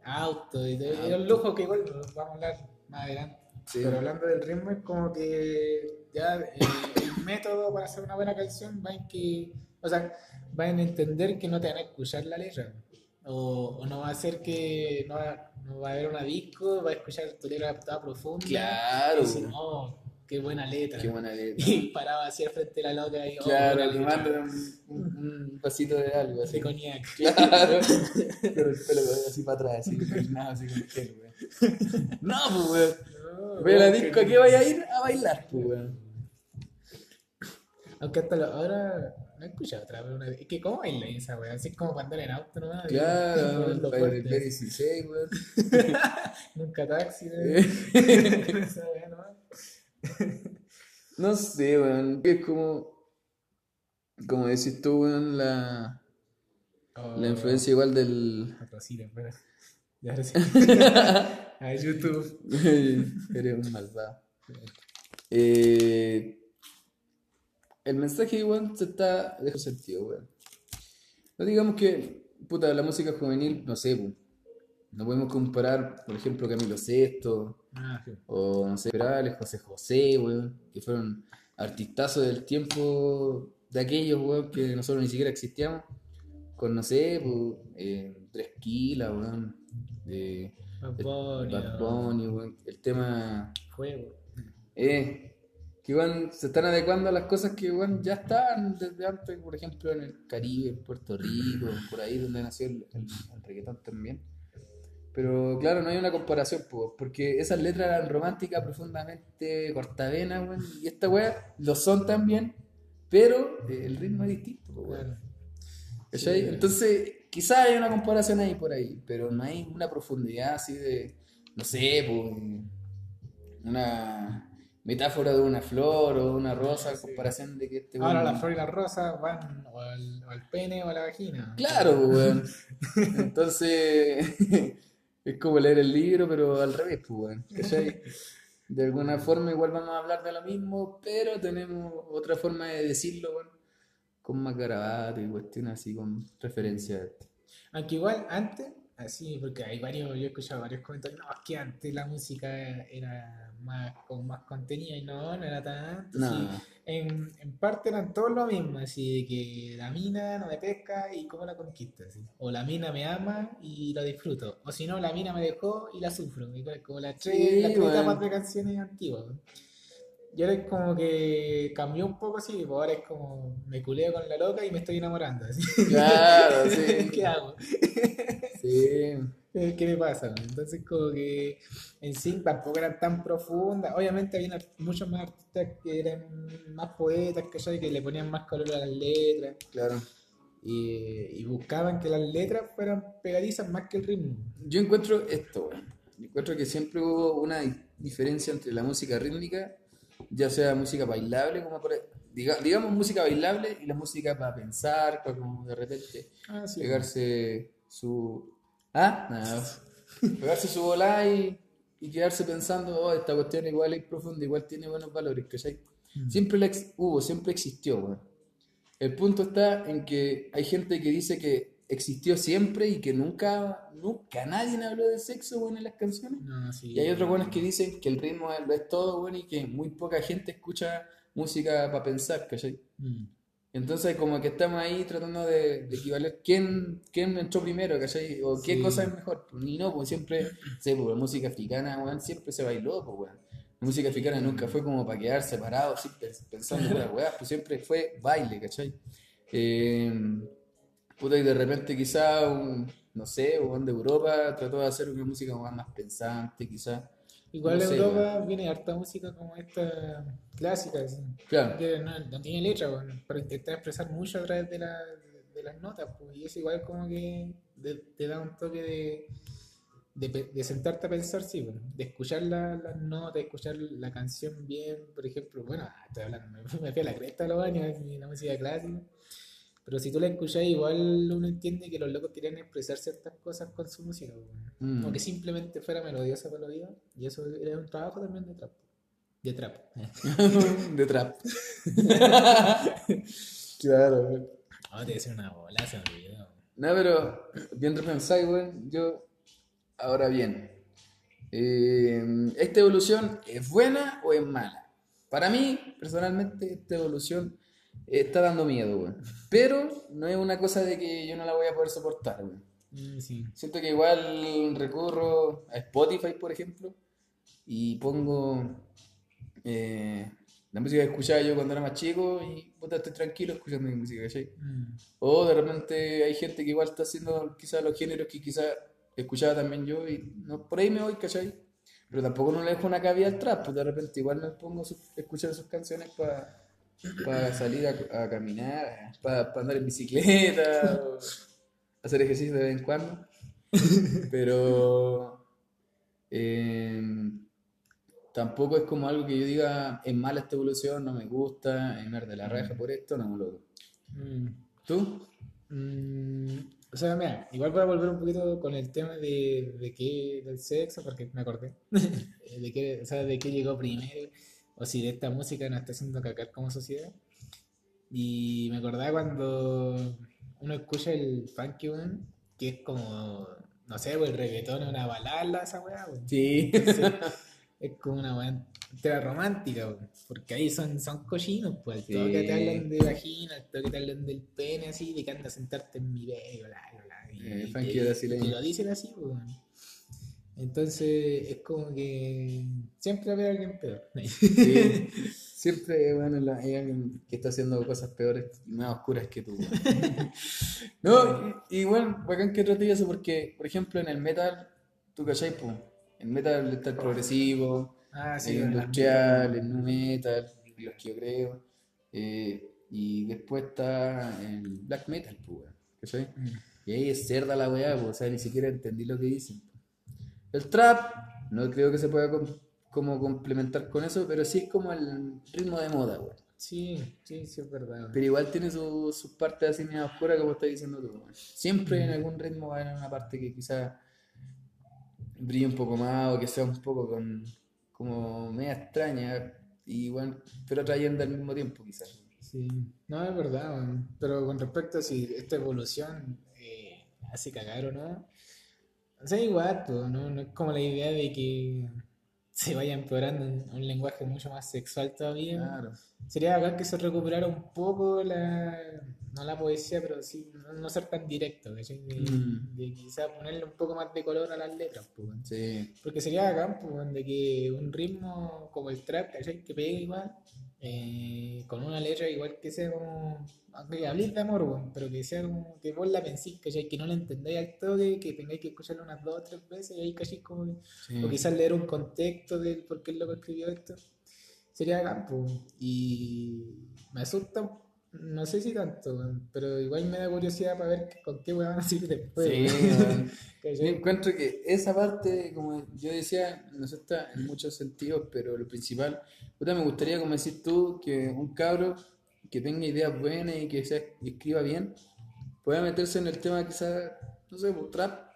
auto, y todo, era un lujo que igual vamos a hablar más adelante. Sí. Pero hablando del ritmo, es como que ya eh, el [COUGHS] método para hacer una buena canción va en que, o sea, va en entender que no te van a escuchar la letra. O, o no va a ser que no va, no va a haber una disco, va a escuchar tu letra toda profunda. Claro, Y weón. no, qué buena letra. Qué buena letra. Y paraba así al frente de la loca y, oh, Claro, buena le letra. mando un, un- un vasito de algo así. de coñac. [LAUGHS] Claro. Pero el pelo así para atrás, así, peinado, así con gel, weón. No, pues, weón. No, Voy a la disco, ¿a qué vaya a ir? A bailar, pues, weón. Aunque hasta ahora no he escuchado otra vez una Es que, ¿cómo baila esa weá? Así como cuando andar en auto y- Claro, para el fuerte. B16, weón. [LAUGHS] Nunca taxi, ¿no? Eh. [LAUGHS] Esa weá nomás. No sé, weón. Es como. Como decís tú, weón, la, Oh, la influencia igual del. [LAUGHS] Sí, espera. Ya sí. A YouTube. Eres un malvado. Eh, el mensaje igual se está de sentido, weón. No digamos que, puta, la música juvenil, no sé, pu, no podemos comparar, por ejemplo, Camilo Sesto, Ah, sí. o no sé, Perales, José José, weón, que fueron artistazos del tiempo de aquellos, weón, que nosotros ni siquiera existíamos, con, no sé, pu, eh, Tres Kilas, weón, de Bad Bunny, Bad. Bunny, weón, el tema, Juego. eh, que weón, se están adecuando a las cosas que ya estaban desde antes, por ejemplo, en el Caribe, en Puerto Rico, por ahí donde nació el, el- el reggaetón también. Pero claro, no hay una comparación, po, porque esas letras eran románticas, profundamente cortavenas, y esta weá lo son también, pero eh, el ritmo es distinto. Entonces, quizás hay una comparación ahí por ahí, pero no hay una profundidad así de, no sé, pues, una metáfora de una flor o de una rosa, en comparación de que este Ahora la flor y la rosa van o al, o al pene o a la vagina. Claro, pues, weón. Entonces, [LAUGHS] es como leer el libro, pero al revés, pues, weón. ¿Cachai? De alguna forma igual vamos a hablar de lo mismo, pero tenemos otra forma de decirlo, weón, con más garabato y cuestiones así, con referencia. Aunque igual antes, así, porque hay varios, yo he escuchado varios comentarios, no, es que antes la música era más con más contenido y no, no era tanto. No. sí. En, en parte eran todos lo mismo, así de que la mina no me pesca y cómo la conquista, así. O la mina me ama y lo disfruto. O si no, la mina me dejó y la sufro. y Como las tres, Sí, las tres etapas de canciones antiguas. Y ahora es como que cambió un poco así, pues ahora es como me culeo con la loca y me estoy enamorando. Así. Claro, [LAUGHS] sí. ¿Qué hago? Sí. [LAUGHS] ¿Qué me pasa? Entonces, como que en sí tampoco eran tan profundas. Obviamente, había muchos más artistas que eran más poetas, ¿cachai? Que le ponían más color a las letras Claro. y, y buscaban que las letras fueran pegadizas más que el ritmo. Yo encuentro esto. Yo encuentro que siempre hubo una di- diferencia entre la música rítmica, ya sea música bailable, como por, diga- digamos música bailable y la música para pensar, para como de repente Ah, sí. pegarse su. ¿Ah? Nada. pegarse su y, y quedarse pensando, oh, esta cuestión igual es profunda, igual tiene buenos valores, ¿cachai? Mm. Siempre la ex- hubo, siempre existió, weón. El punto está en que hay gente que dice que existió siempre y que nunca, nunca nadie habló de sexo, weón, en las canciones. No, sí. Y hay otros buenos que dicen que el ritmo es- lo es todo, weón, y que muy poca gente escucha música para pensar, ¿cachai? Mm. Entonces como que estamos ahí tratando de, de equivaler quién, quién entró primero, ¿cachai? O qué Sí. cosa es mejor. Y no, pues siempre, sé, pues, la música africana, weón, siempre se bailó, pues, weón. La música africana nunca fue como para quedar separado, así, pens- pensando en las weas, pues siempre fue baile, ¿cachai? Eh, puta, y de repente quizá, un, no sé, un de Europa trató de hacer una música más, más pensante, quizá. Igual No en Europa viene harta música como esta clásica, así, Claro, que no, no tiene letra, bueno, pero intenta expresar mucho a través de, la- de las notas, pues, y eso igual como que te da un toque de, de, sentarte a pensar, sí, bueno, de escuchar la- las notas, de escuchar la canción bien, por ejemplo, bueno, estoy hablando, me, [LAUGHS] me fui a la cresta de los años, la música clásica, pero si tú la escuchas igual uno entiende que los locos querían expresar ciertas cosas con su música. Mm. Que simplemente fuera melodiosa oído, y eso era un trabajo también de trap. De trap. [LAUGHS] de trap. [LAUGHS] claro, weón. Oh, debe ser una bola, se olvidó. No, pero bien repensado, weón. Yo, ahora bien, eh, ¿esta evolución es buena o es mala? Para mí, personalmente, esta evolución está dando miedo, weón. Pero no es una cosa de que yo no la voy a poder soportar, weón. Mm, sí. Siento que igual recurro a Spotify, por ejemplo, y pongo eh, la música que escuchaba yo cuando era más chico y puta, estoy tranquilo escuchando mi música, ¿cachai? Mm. O de repente hay gente que igual está haciendo quizás los géneros que quizás escuchaba también yo y no, por ahí me voy, ¿cachai? Pero tampoco no le dejo una cabida al trap, pues de repente igual me pongo a escuchar sus canciones para salir a, a caminar, para andar en bicicleta, o hacer ejercicio de vez en cuando. Pero eh, tampoco es como algo que yo diga, es mala esta evolución, no me gusta, es de la raja por esto, no, lo mm. ¿Tú? Mm, o sea, mira, igual para volver un poquito con el tema de, de qué, del sexo, porque me acordé, [LAUGHS] de qué, o sea, de qué llegó primero, o si de esta música nos está haciendo cacar como sociedad. Y me acordaba cuando uno escucha el funky one, que es como, no sé, pues el reggaetón es una balada esa weá, Sí. [LAUGHS] es como una weá entera romántica, porque ahí son, son cochinos, pues, todo que te hablan de vagina, todo que te hablan del pene, así, de que andas a sentarte en mi bebé, bla, bla, y, eh, y, lo dicen así, pues. Entonces, es como que siempre haber alguien peor. [LAUGHS] Sí. Siempre, bueno, hay alguien que está haciendo cosas peores y más oscuras que tú. [LAUGHS] no, y, bueno, bacán que trate eso porque, por ejemplo, en el metal, tú cachai, pues, el metal está el progresivo, ah, el industrial, el nu metal, los que yo creo, eh, y después está el black metal, pues, ¿cachai? Mm. Y ahí es cerda la weá, pues, o sea, ni siquiera entendí lo que dicen. El trap, no creo que se pueda como complementar con eso, pero sí es como el ritmo de moda, güey. Sí, sí, sí, es verdad. Pero igual tiene sus su partes así medio oscuras, como estás diciendo tú. Siempre en algún ritmo va a haber una parte que quizá brille un poco más o que sea un poco con, como media extraña, y pero trayendo al mismo tiempo quizás. Sí, no, es verdad, pero con respecto a si esta evolución eh, hace cagar o no, sea, igual, ¿no? no es como la idea de que se vaya empeorando en un lenguaje mucho más sexual todavía. Claro. Sería acá que se recuperara un poco la, no la poesía, pero sí no, ser tan directo, de, mm. de, quizá ponerle un poco más de color a las letras. Pues, sí. Porque sería acá pues, de que un ritmo como el trap, que pegue igual, eh, con una letra igual que sea como aunque habléis de amor, pero que sea como que vos la penséis, que, que no la entendáis al toque, que tengáis que escucharla unas dos o tres veces y ahí casi como. O quizás leer un contexto de por qué el loco escribió esto. Sería campo. Y me asusta, no sé si tanto, pero igual me da curiosidad para ver con qué van a decir después. Sí, [LAUGHS] yo encuentro que esa parte, como yo decía, no está en muchos sentidos, pero lo principal, me gustaría, como decís tú, que un cabro que tenga ideas buenas y que se escriba bien, pueda meterse en el tema quizás, no sé, pues, trap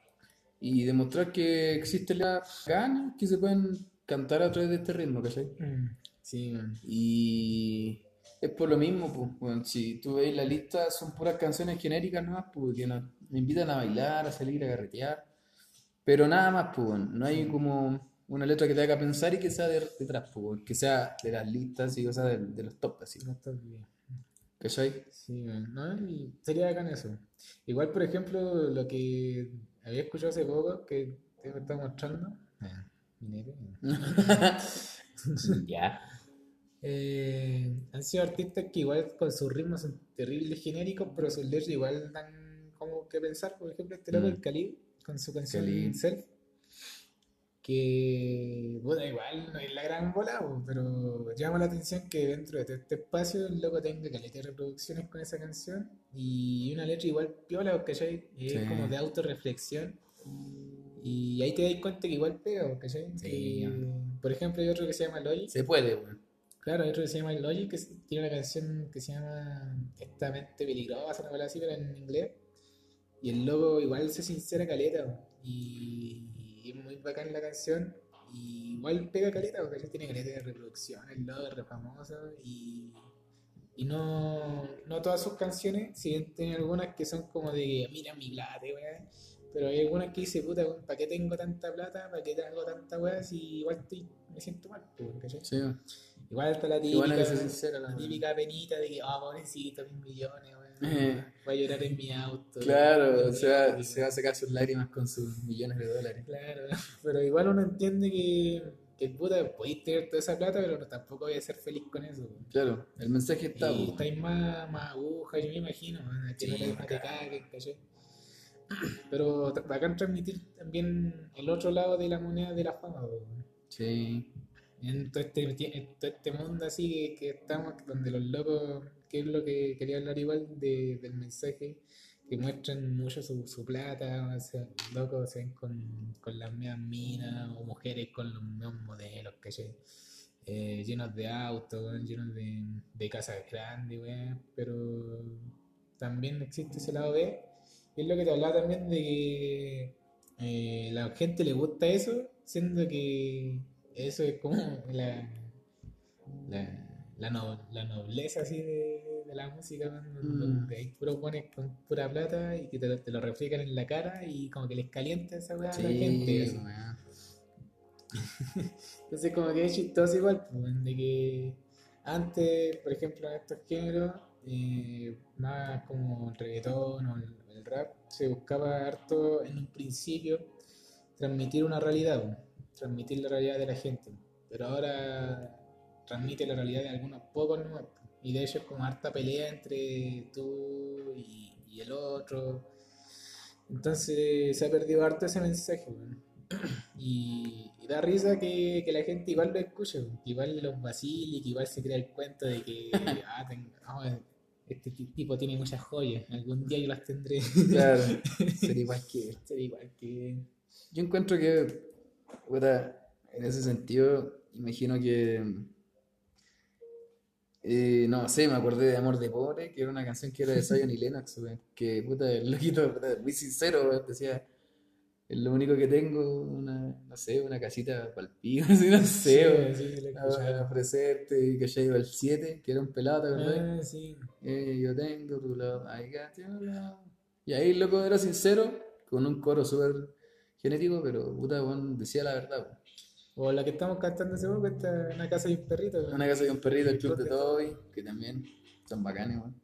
y demostrar que existe la ganas que se pueden cantar a través de este ritmo, ¿cachai? Mm, sí, Y es por lo mismo, pues, si tú veis la lista, son puras canciones genéricas nomás, pues, que nos, invitan a bailar, a salir, a garretear, pero nada más, pues, no hay como una letra que te haga pensar y que sea de, de pues, que sea de las listas y cosas de, de los top, así. No está bien. ¿Cachai? Sí, ¿no? Y sería bacán eso. Igual, por ejemplo, lo que había escuchado hace poco, que te estaba mostrando. Ah, [LAUGHS] [LAUGHS] ya. Eh, han sido artistas que igual con sus ritmos son terribles genéricos, pero sus letras igual dan como que pensar. Por ejemplo, este loco, mm. el Khalid, con su canción Self que, bueno, igual no es la gran bola, pero llama la atención que dentro de este espacio el loco tenga caleta de reproducciones con esa canción y una letra igual piola, ¿cachai? Es como de autorreflexión. Y ahí te das cuenta que igual pega, ¿cachai? Sí, por ejemplo, hay otro que se llama Logic. Se puede, güey. Claro, hay otro que se llama Logic, que tiene una canción que se llama Esta mente peligrosa, una cosa así, pero en inglés. Y el loco igual se sincera caleta, y y es muy bacán la canción. Y igual pega caleta, porque ella tiene caleta de reproducción, el lado es re famoso y, y no, no todas sus canciones, si bien tienen algunas que son como de mira mi plata, weá, pero hay algunas que dice, puta, ¿para qué tengo tanta plata? ¿Para qué tengo tanta weá? Si igual estoy, me siento mal, Sí. Igual está la típica, la típica penita de que, ah, oh, pobrecito, mil millones, eh. Voy a llorar en mi auto. Claro, o sea, se va a sacar sus lágrimas con sus millones de dólares. Claro, [LAUGHS] pero igual uno entiende que, que puta, podéis tener toda esa plata, pero tampoco voy a ser feliz con eso. Claro, el mensaje está, Y estáis más, más aguja, yo me imagino, que no te, bacán. caguen. Pero bacán transmitir también el otro lado de la moneda de la fama, weón. Sí, En todo este, en todo este mundo así que, estamos, donde los locos, que es lo que quería hablar igual de- del mensaje, que muestran mucho su, plata, o sea, locos se ven con, con las mismas minas, o mujeres con los mismos modelos, ¿cachai? Eh, llenos de autos, llenos de, de casas grandes, weón, pero también existe ese lado B, y es lo que te hablaba también de que eh, la gente le gusta eso, siendo que eso es como la, la, la, no- la nobleza así de, de la música, Mm. donde hay puros buenos con pura plata y que te lo, te lo reflejan en la cara y como que les calienta esa weá a la gente. [LAUGHS] Entonces como que es chistoso igual, pues, de que antes, por ejemplo, en estos géneros, eh, más como el reggaetón o el, el rap, se buscaba harto en un principio transmitir una realidad, transmitir la realidad de la gente. Pero ahora transmite la realidad de algunos pocos nomás. Y de hecho es como harta pelea entre tú y, y el otro. Entonces se ha perdido harto ese mensaje. [CLEARS THROAT] Y, y da risa que, que la gente igual lo escuche, que igual los vacile, que igual se crea el cuento de que [LAUGHS] ah, ten- ah, este ti- tipo tiene muchas joyas, algún día yo las tendré. Claro, [LAUGHS] sería igual que él. Ser igual que. Yo encuentro que, en ese sentido, imagino que. eh, no sé, me acordé de Amor de Pobre, que era una canción que era de Zion y [LAUGHS] Lennox, que puta, el loquito, muy sincero, decía, es lo único que tengo, una, no sé, una casita palpillo, [LAUGHS] así, no sé, sí, sí, lo he a- a escuchado. ofrecerte y que haya ido al 7, que era un pelado, ¿te acordás? Ah, sí. Eh, yo tengo tu love, I got your love. Y ahí el loco era sincero, con un coro súper genético, pero puta, weón, decía la verdad. weón. O la que estamos cantando hace poco, esta una casa y un perrito. weón. Una casa de un perrito, el club de Toby, que también son bacanes, weón.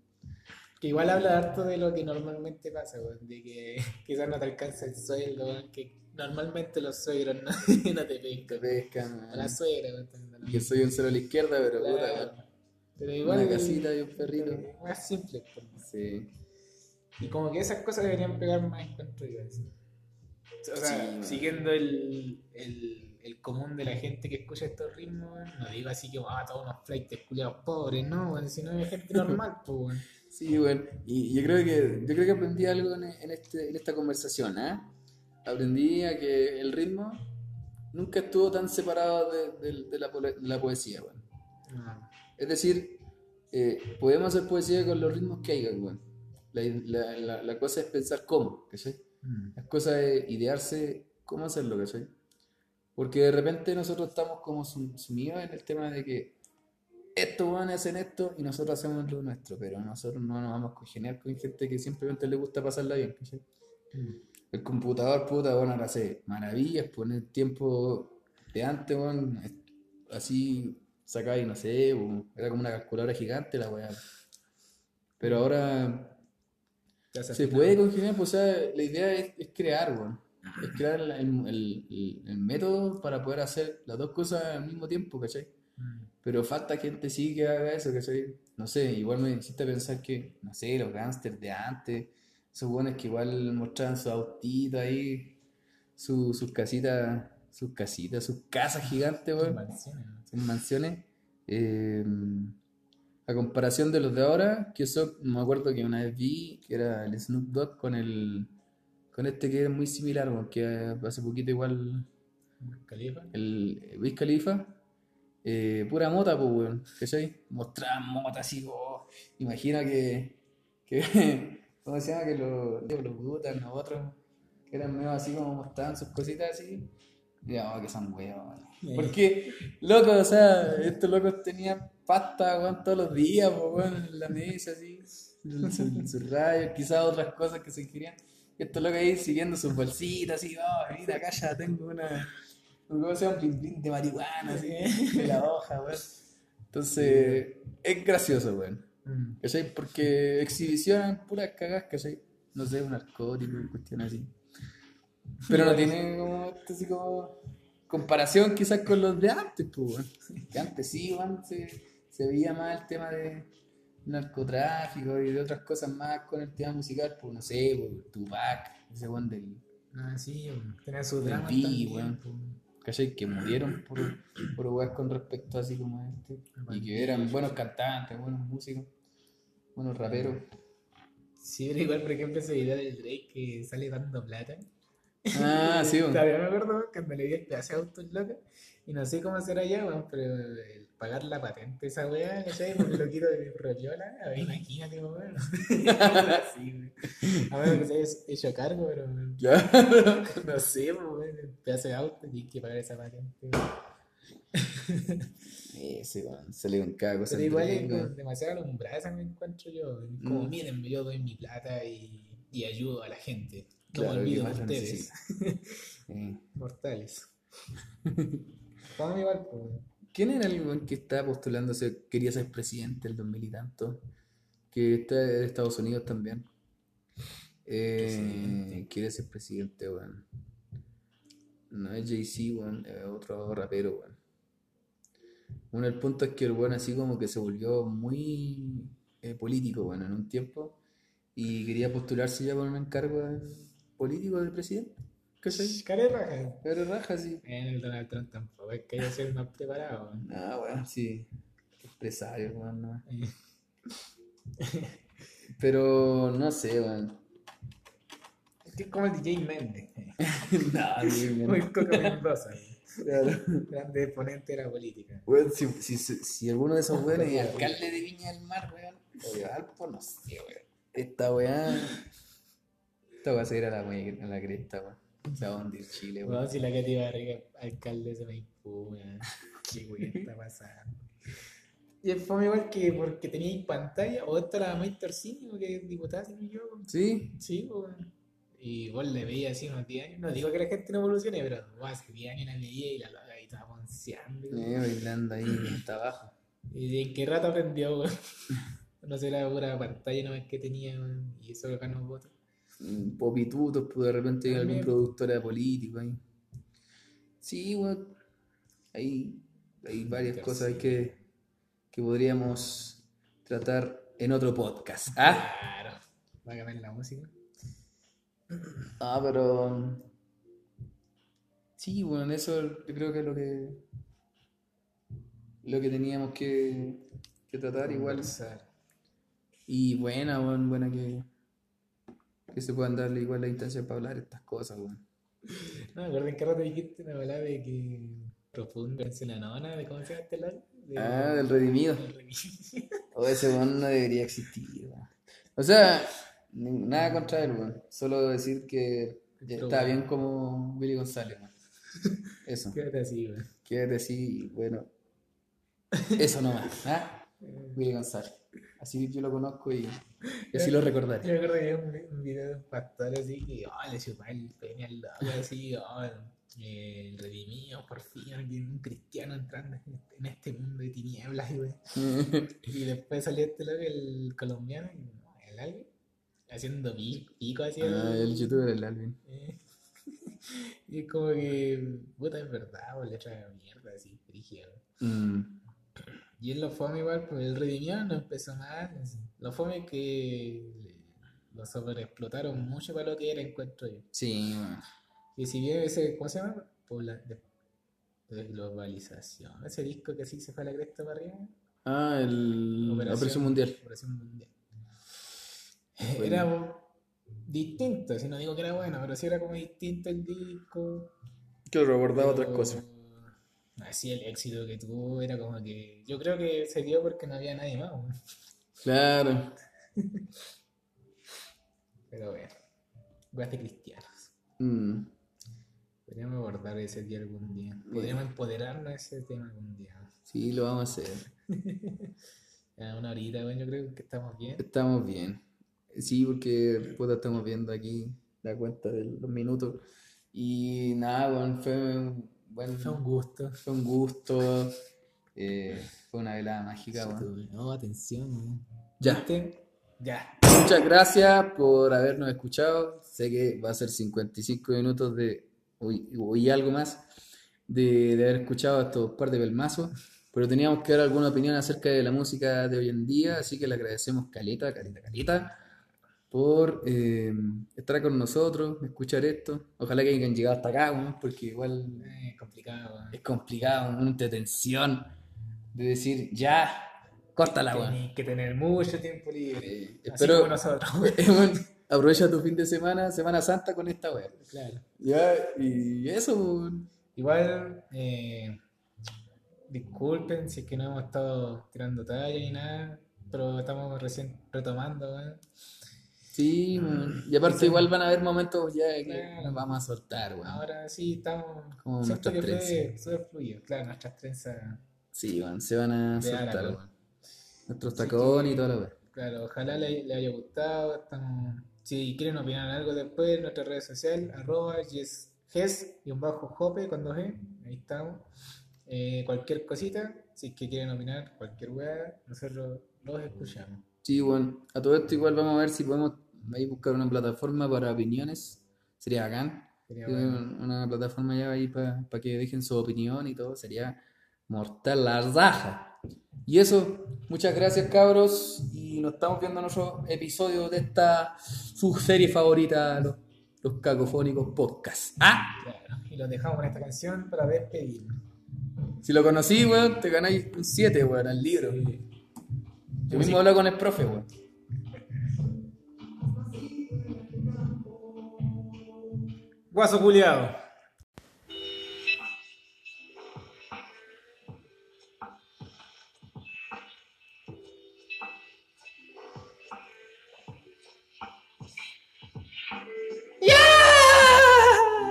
Que igual habla harto de lo que normalmente pasa, weón, de que [LAUGHS] quizás no te alcanza el sueldo, weón, que normalmente los suegros no, [LAUGHS] no te pescan. pescan, A la weón. suegra, weón. Y que soy un cero a la izquierda, pero puta, Claro. weón. Pero igual. Una casita y un perrito. Más simple, pues. Sí. Y como que esas cosas deberían pegar más encuentro yo. así. O sea, Sí, man. siguiendo el, el, el común de la gente que escucha estos ritmos, no digo así que ah, todos unos flights culiados pobres, no, weón, sino de gente [LAUGHS] normal, pues. Sí, weón. Y yo creo que, yo creo que aprendí algo en, en este, en esta conversación, ¿eh? Aprendí a que el ritmo nunca estuvo tan separado de, de- de la, pole- de la poesía, weón. No. Es decir, eh, podemos hacer poesía con los ritmos que haya, weón. La, la- la- la cosa es pensar cómo, ¿cachai? Mm. La cosa es idearse cómo hacerlo, ¿cachai? Porque de repente nosotros estamos como sum- sumidos en el tema de que estos van hacen esto y nosotros hacemos lo nuestro, pero nosotros no nos vamos a congeniar con gente que simplemente le gusta pasarla bien, ¿cachai? Mm. El computador, puta, bueno, ahora hace maravillas, poner tiempo de antes, es- así sacáis, no sé, era como una calculadora gigante la weá. Pero ahora se puede congeniar, pues, o sea, la idea es, es crear, weón. Es crear el, el- el- el método para poder hacer las dos cosas al mismo tiempo, ¿cachai? Mm. Pero falta gente sí que haga eso, ¿cachai? No sé, igual me hiciste pensar que, no sé, los gángsters de antes, esos buenos que igual mostraban su autito ahí, su- sus casitas, sus casitas, sus casas gigantes, weón, Mansiones, ¿no? sus mansiones. eh, a comparación de los de ahora, que eso me acuerdo que una vez vi que era el Snoop Dogg con el con este que es muy similar, weón, que hace poquito igual Califa. el Wiz Khalifa, eh, pura mota, pues, weón, ¿cachai? Mostraban mota así, oh, imagino que, que [LAUGHS] ¿cómo se llama? Que los, los Butan, los otros, que eran medio así como mostraban sus cositas así, y oh, que son weón. Porque, loco, o sea, estos locos tenían pasta, weón, todos los días, pues, weón, en la mesa, así, sus su, rayos, quizás otras cosas que se querían. Y estos locos ahí siguiendo sus bolsitas, así, oh, mira, acá ya tengo una, ¿cómo se llama? Un blin de marihuana, así, de la hoja, weón. Entonces, es gracioso, weón. Mm. ¿Cachai? Porque exhibicionan puras cagas, ¿cachai? No sé, un narcótico, cuestión así. Pero no tiene como, esto así como, comparación quizás con los de antes, pues. Que antes sí, weón, se, veía más el tema de narcotráfico y de otras cosas más con el tema musical, pues no sé, pues, Tupac, ese weón del, Ah, sí. Tenía su drama weón. ¿cachai? Que murieron por, por weas con respecto así como a este. Y que eran buenos cantantes, buenos músicos, buenos raperos. Sí, pero igual, por ejemplo, ese video del Drake que sale dando plata. Ah, sí, weón. Todavía me acuerdo cuando le di el pedazo de auto al loco. Y no sé cómo será ya, weón, pero el pagar la patente, esa weá, ¿cachai? Por el loquito de Rollola, a ver, imagínate, weón. [LAUGHS] Así, weón. A ver, que se haya hecho cargo, pero Claro. [LAUGHS] no sé, weón, el pedazo de auto, tienes que pagar esa patente. Ese, weón, [LAUGHS] con cada cosa. Pero igual es demasiado alumbrada, me encuentro yo. Como, Mm. miren, yo doy mi plata y, y ayudo a la gente. No Claro, más lo ustedes, mortales. [LAUGHS] Vamos igual, pues. ¿Quién era el weón que estaba postulándose, quería ser presidente el 2000 y tanto? Que está de Estados Unidos también. Eh, quiere ser presidente, weón. No es Jay-Z, weón, es otro rapero, weón. Bueno, el punto es que el weón así como que se volvió muy eh, político, bueno, en un tiempo. Y quería postularse ya por un encargo de- político de presidente. ¿Cachai? Care raja. Pero raja, sí. En el Donald Trump tampoco es que haya sido más preparado. weón. Ah, weón, sí. Empresario, weón, no. Eh, Pero no sé, weón. Es que es como el DJ Méndez. [LAUGHS] no, sí, Muy weón. Coca Mendoza. Claro. Grande exponente de la política. Weón, si, si, si, si alguno de esos weones es [LAUGHS] alcalde de Viña del Mar, weón, o de no sé, weón. Esta weá. Esta weá se irá a la, a la cresta, weón. Se va a hundir Chile, weón. Bueno, si la Katy Barriga, alcalde se me impugna. Qué wey está pasando. Y es fue igual que porque tenía pantalla, o esta era Maite Orsini, que es diputada, si no equivoco. ¿Sí? Sí, pues. Y vos le veías así unos 10 años. No digo que la gente no evolucione, pero vos hace 10 años la veía y la loca ahí estaba ponceando. Eh, bailando ahí [CLEARS THROAT] hasta abajo. ¿Y de en qué rato aprendió, weón? [LAUGHS] No sé, la pura pantalla nomás que tenía, weón. Y eso lo ganó votos. Popitutos, pues de repente hay algún productor de político ahí. Sí, weón. Hay, hay varias cosas que, que podríamos tratar en otro podcast. ¿Ah? Claro. Va a cambiar la música. Ah, pero. Sí, bueno, eso yo creo que es lo que. Lo que teníamos que, que tratar igual. Y buena, weón, buena que. Que se puedan darle igual la instancia para hablar estas cosas, weón. No, me acuerdo en qué rato dijiste una palabra de que profundo en la nona, de cómo se llama este lado. De- Ah, del redimido. O ese weón no debería existir, weón. O sea, nada contra él, weón. Solo decir que ya está bien como Willy González, weón. Eso. Quédate así, weón. Quédate así, bueno. Eso nomás, ¿ah? Willy González. Así yo lo conozco y, y [LAUGHS] así lo Yo recordaré. me acuerdo que había un, video de un pastor así que, oh, le chupaba el pene al loco, así, oh, el redimido, por fin, un cristiano entrando en este, este mundo de tinieblas, y, weón. [LAUGHS] Y después salió este loco, el colombiano, el alguien, haciendo pi- pico así. Ah, el youtuber, el Alvin. Eh, [LAUGHS] Y es como que, puta, es verdad, o le echa mierda así, brígido. Mm, Y él lo fome igual, pues el redimido no empezó mal. así. Lo fome que lo sobreexplotaron mucho para lo que era, encuentro yo. sí, weón. Y si bien ese, ¿cómo se llama? Pobla- de- Desglobalización. Ese disco que así se fue a la cresta para arriba. Ah, el Operación, Mundial. Operación Mundial. Era distinto, si no digo que era bueno, pero sí era como distinto el disco. Que recordaba Pero, otras cosas. Así el éxito que tuvo era como que. Yo creo que se dio porque no había nadie más. Claro. Pero bueno, weas de cristianos. Mm, Podríamos abordar ese día algún día. Podríamos empoderarnos de ese tema algún día. sí, lo vamos a hacer. [LAUGHS] Ya una horita, bueno, yo creo que estamos bien. Estamos bien. Sí, porque puta, estamos viendo aquí la cuenta de los minutos. Y nada, weón, fue un buen, Fue un gusto. fue un gusto. eh, fue una velada mágica, weón. No, atención, weón. Ya. ¿Viste? Ya. Muchas gracias por habernos escuchado. Sé que va a ser 55 minutos de hoy y algo más. de, de haber escuchado estos par de pelmazos, pero teníamos que dar alguna opinión acerca de la música de hoy en día, así que le agradecemos caleta, caleta, caleta, por eh, estar con nosotros, escuchar esto. Ojalá que hayan llegado hasta acá, weón, porque igual Eh, complicado, weón. es complicado, una entretención de decir, ya, córtala, weón. Tenés que tener mucho tiempo libre. Eh, espero, nosotros. [LAUGHS] Aprovecha tu fin de semana, Semana Santa con esta wea. claro. Ya, y eso, weón. Igual, eh, disculpen si es que no hemos estado tirando talla ni nada, pero estamos recién retomando, weón. Sí, weón. Y aparte, igual van a haber momentos ya que Claro. nos vamos a soltar, weón. Ahora sí estamos. Como siento que nuestras fue fluido. Claro, nuestras trenzas. Sí, weón, se van a soltar, weón. Nuestros tacones y toda la wea. Claro, ojalá le, le haya gustado. Estamos, si quieren opinar algo después, en nuestras redes sociales, arroba yes, ges y un bajo jope con dos G, ahí estamos. Eh, cualquier cosita, si es que quieren opinar, cualquier weá, nosotros los escuchamos. Sí, weón. A todo esto, igual vamos a ver si podemos ahí buscar una plataforma para opiniones. Sería bacán. Sería. Una plataforma ya ahí para que dejen su opinión y todo. Sería mortal la raja. Y eso, muchas gracias cabros. Y nos estamos viendo en otro episodio de esta su serie favorita, los, los cacofónicos podcast. Ah, Claro, y los dejamos con esta canción para despedirnos. si lo conocí, weón, te ganáis un 7, weón, al libro. Yo mismo hablo con el profe, weón. Guaso culiado.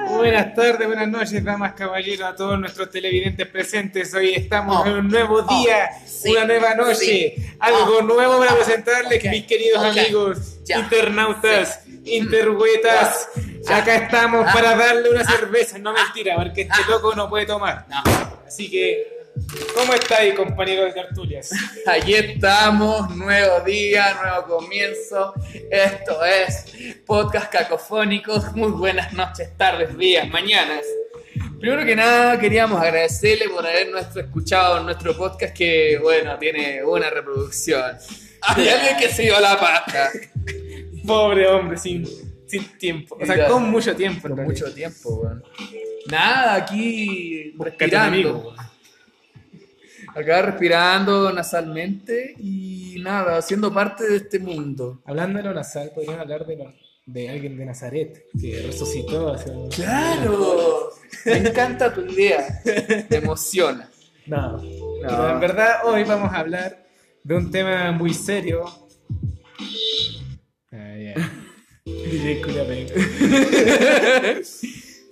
Buenas tardes, buenas noches, damas, caballeros, a todos nuestros televidentes presentes. Hoy estamos Oh, en un nuevo oh, día, sí, una nueva noche, sí. algo Oh, nuevo para presentarles, mis queridos amigos, internautas, interhuetas. Acá estamos Ah, para darle una ah, cerveza, no mentira, porque este ah. loco no puede tomar. Así que, ¿cómo estáis, compañeros de tertulias? Allí estamos, nuevo día, nuevo comienzo. Esto es Podcast Cacofónicos. Muy buenas noches, tardes, días, mañanas. Primero que nada, queríamos agradecerle por haber nuestro, escuchado nuestro podcast que, bueno, tiene buena reproducción. Hay alguien que se dio la paja. Pobre hombre, sin, sin tiempo. O sea, Ya. con mucho tiempo. realidad. mucho tiempo, weón. Nada, aquí respirando. amigo. Acá respirando nasalmente y nada, siendo parte de este mundo. Hablando de lo nasal, podríamos hablar de, lo- de alguien de Nazaret que resucitó hace ¡Claro! Me encanta tu idea. Me emociona. No, pero en verdad hoy vamos a hablar de un tema muy serio. [LAUGHS] Ah, Culapenco. [LAUGHS]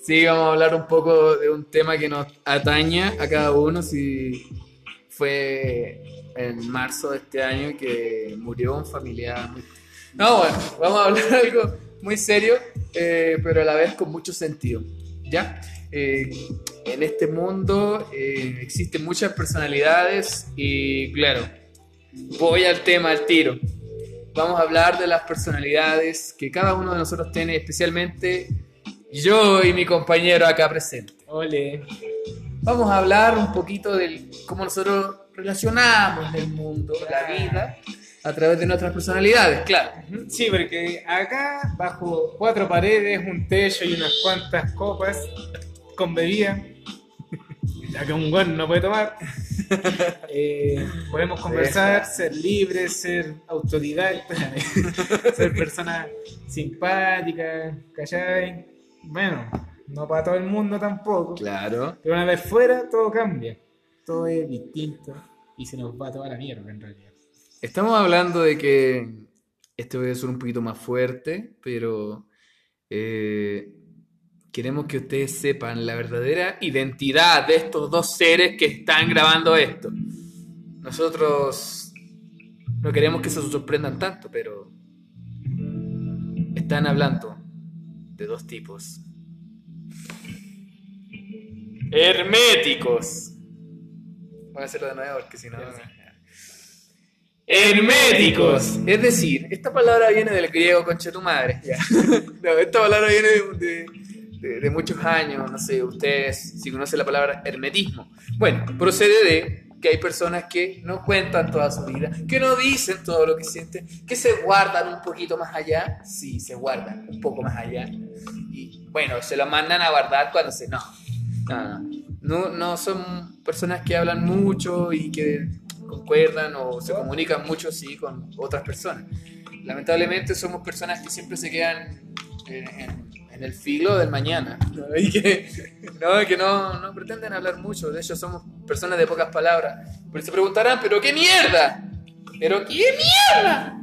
Sí, vamos a hablar un poco de un tema que nos ataña a cada uno. Si fue en marzo de este año que murió un familiar. No, bueno, vamos a hablar de algo muy serio, eh, pero a la vez con mucho sentido. ¿Ya? Eh, en este mundo eh, existen muchas personalidades y, claro, voy al tema, al tiro. Vamos a hablar de las personalidades que cada uno de nosotros tiene, especialmente yo y mi compañero acá presente. Ole. Vamos a hablar un poquito de cómo nosotros relacionamos el mundo, la vida, a través de nuestras personalidades, claro. Sí, porque acá, bajo cuatro paredes, un techo y unas cuantas copas con bebida, ya que un buen no puede tomar, [LAUGHS] eh, podemos conversar, ser libres, ser autodidactas, [LAUGHS] ser personas simpáticas, ¿cachai? Bueno, no para todo el mundo tampoco, Claro. pero una vez fuera todo cambia, todo es distinto y se nos va toda la mierda en realidad. Estamos hablando de que este puede ser un poquito más fuerte, pero eh, queremos que ustedes sepan la verdadera identidad de estos dos seres que están grabando esto. Nosotros no queremos que se sorprendan tanto, pero están hablando de dos tipos. Herméticos. Voy a hacerlo de nuevo porque si no... Herméticos. Es decir, esta palabra viene del griego concha tu madre. [LAUGHS] No, esta palabra viene de- de, de muchos años, no sé, ustedes si conocen la palabra hermetismo. Bueno, procede de que hay personas que no cuentan toda su vida, que no dicen todo lo que sienten, que se guardan un poquito más allá, sí, se guardan un poco más allá, y bueno, se lo mandan a guardar cuando se... No, no, no, no, no son personas que hablan mucho y que concuerdan o se comunican mucho, sí, con otras personas. Lamentablemente somos personas que siempre se quedan en, en- en el filo del mañana ¿no? [LAUGHS] y que, no, que no, no pretenden hablar mucho. De hecho, somos personas de pocas palabras. Por eso se preguntarán, ¿pero qué mierda? ¿Pero qué mierda?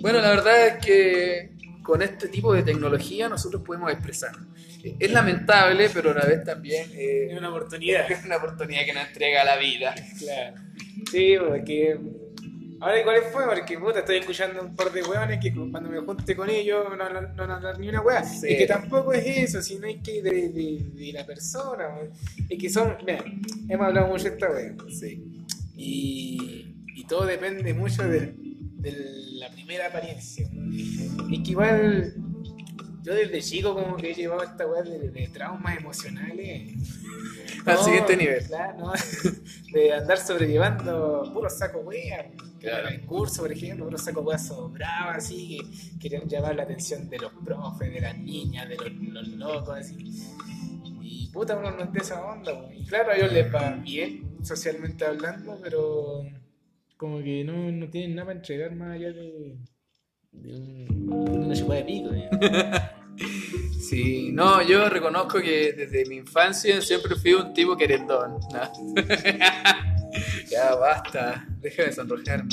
Bueno, la verdad es que con este tipo de tecnología nosotros podemos expresarnos. Es lamentable, pero a la vez también eh, Es una oportunidad. es una oportunidad que nos entrega la vida. Claro. Sí, porque. Ahora, igual fue? Porque puta, estoy escuchando un par de hueones que cuando me junte con ellos no no- no van a hablar ni una hueá. Sí. Es que tampoco es eso, sino es que de, de, de la persona. weón. Es que son. Mira, hemos hablado mucho de esta hueá. Sí. Y, y todo depende mucho de, de la primera apariencia. Es que igual. Yo desde chico como que he llevado esta weá de, de traumas emocionales. [LAUGHS] Al No, siguiente nivel. Claro, no, [LAUGHS] de andar sobrellevando puro saco wea. Claro. En el curso, por ejemplo, puro saco wea sobraba así, que querían llamar la atención de los profes, de las niñas, de los, los locos, así. Y puta, uno no es de esa onda. po. Y claro, a ellos les va bien, socialmente hablando, pero como que no, no tienen nada para entregar más allá de, de, un, de una chupada de pico. [LAUGHS] Sí, no, yo reconozco que desde mi infancia siempre fui un tipo querendón. ¿no? [LAUGHS] ya basta, deja de sonrojarme.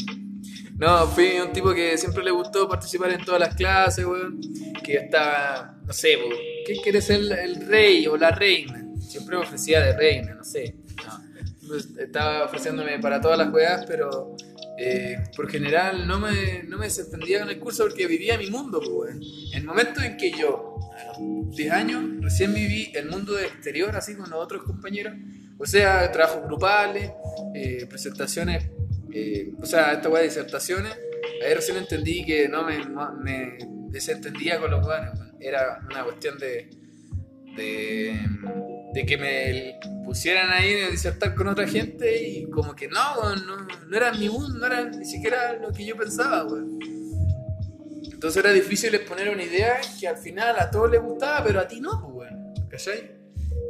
No, fui un tipo que siempre le gustó participar en todas las clases, weón. Que estaba, no sé, weón, ¿qué quiere ser el, el rey o la reina? Siempre me ofrecía de reina, no sé. No. Estaba ofreciéndome para todas las juegas, pero eh, por general no me, no me desentendía con el curso porque vivía mi mundo, pues, el momento en que yo, a los 10 años, recién viví el mundo exterior así con los otros compañeros, o sea, trabajos grupales, eh, presentaciones, eh, o sea, esta weá de disertaciones, ahí recién entendí que no me, me desentendía con los weones, era una cuestión de, de, de que me pusieran ahí a disertar con otra gente y como que no, no, no era mi mundo, no era ni siquiera lo que yo pensaba. Entonces era difícil exponer una idea que al final a todos les gustaba, pero a ti no, pues. ¿Cachai?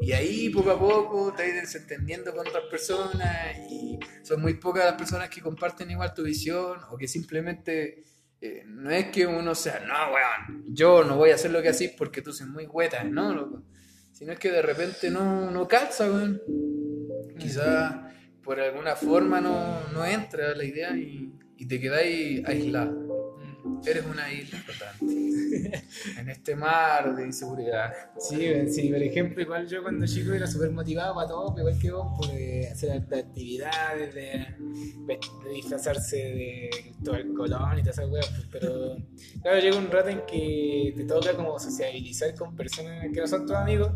Y ahí poco a poco te vas desentendiendo con otras personas y son muy pocas las personas que comparten igual tu visión o que simplemente eh, no es que uno sea, no, weón, yo no voy a hacer lo que así porque tú soy muy hueta, no, loco. Sino es que de repente no, no calza, weón. Quizás por alguna forma no, no entra la idea y, y te quedáis aislado. Eres una isla flotante en este mar de inseguridad. Sí, sí, por ejemplo, igual yo cuando chico era súper motivado para todo, igual que vos, pues, de hacer actividades, de, de disfrazarse de todo el colón y todas esas weas, pues, pero claro, llega un rato en que te toca como sociabilizar con personas que no son tus amigos,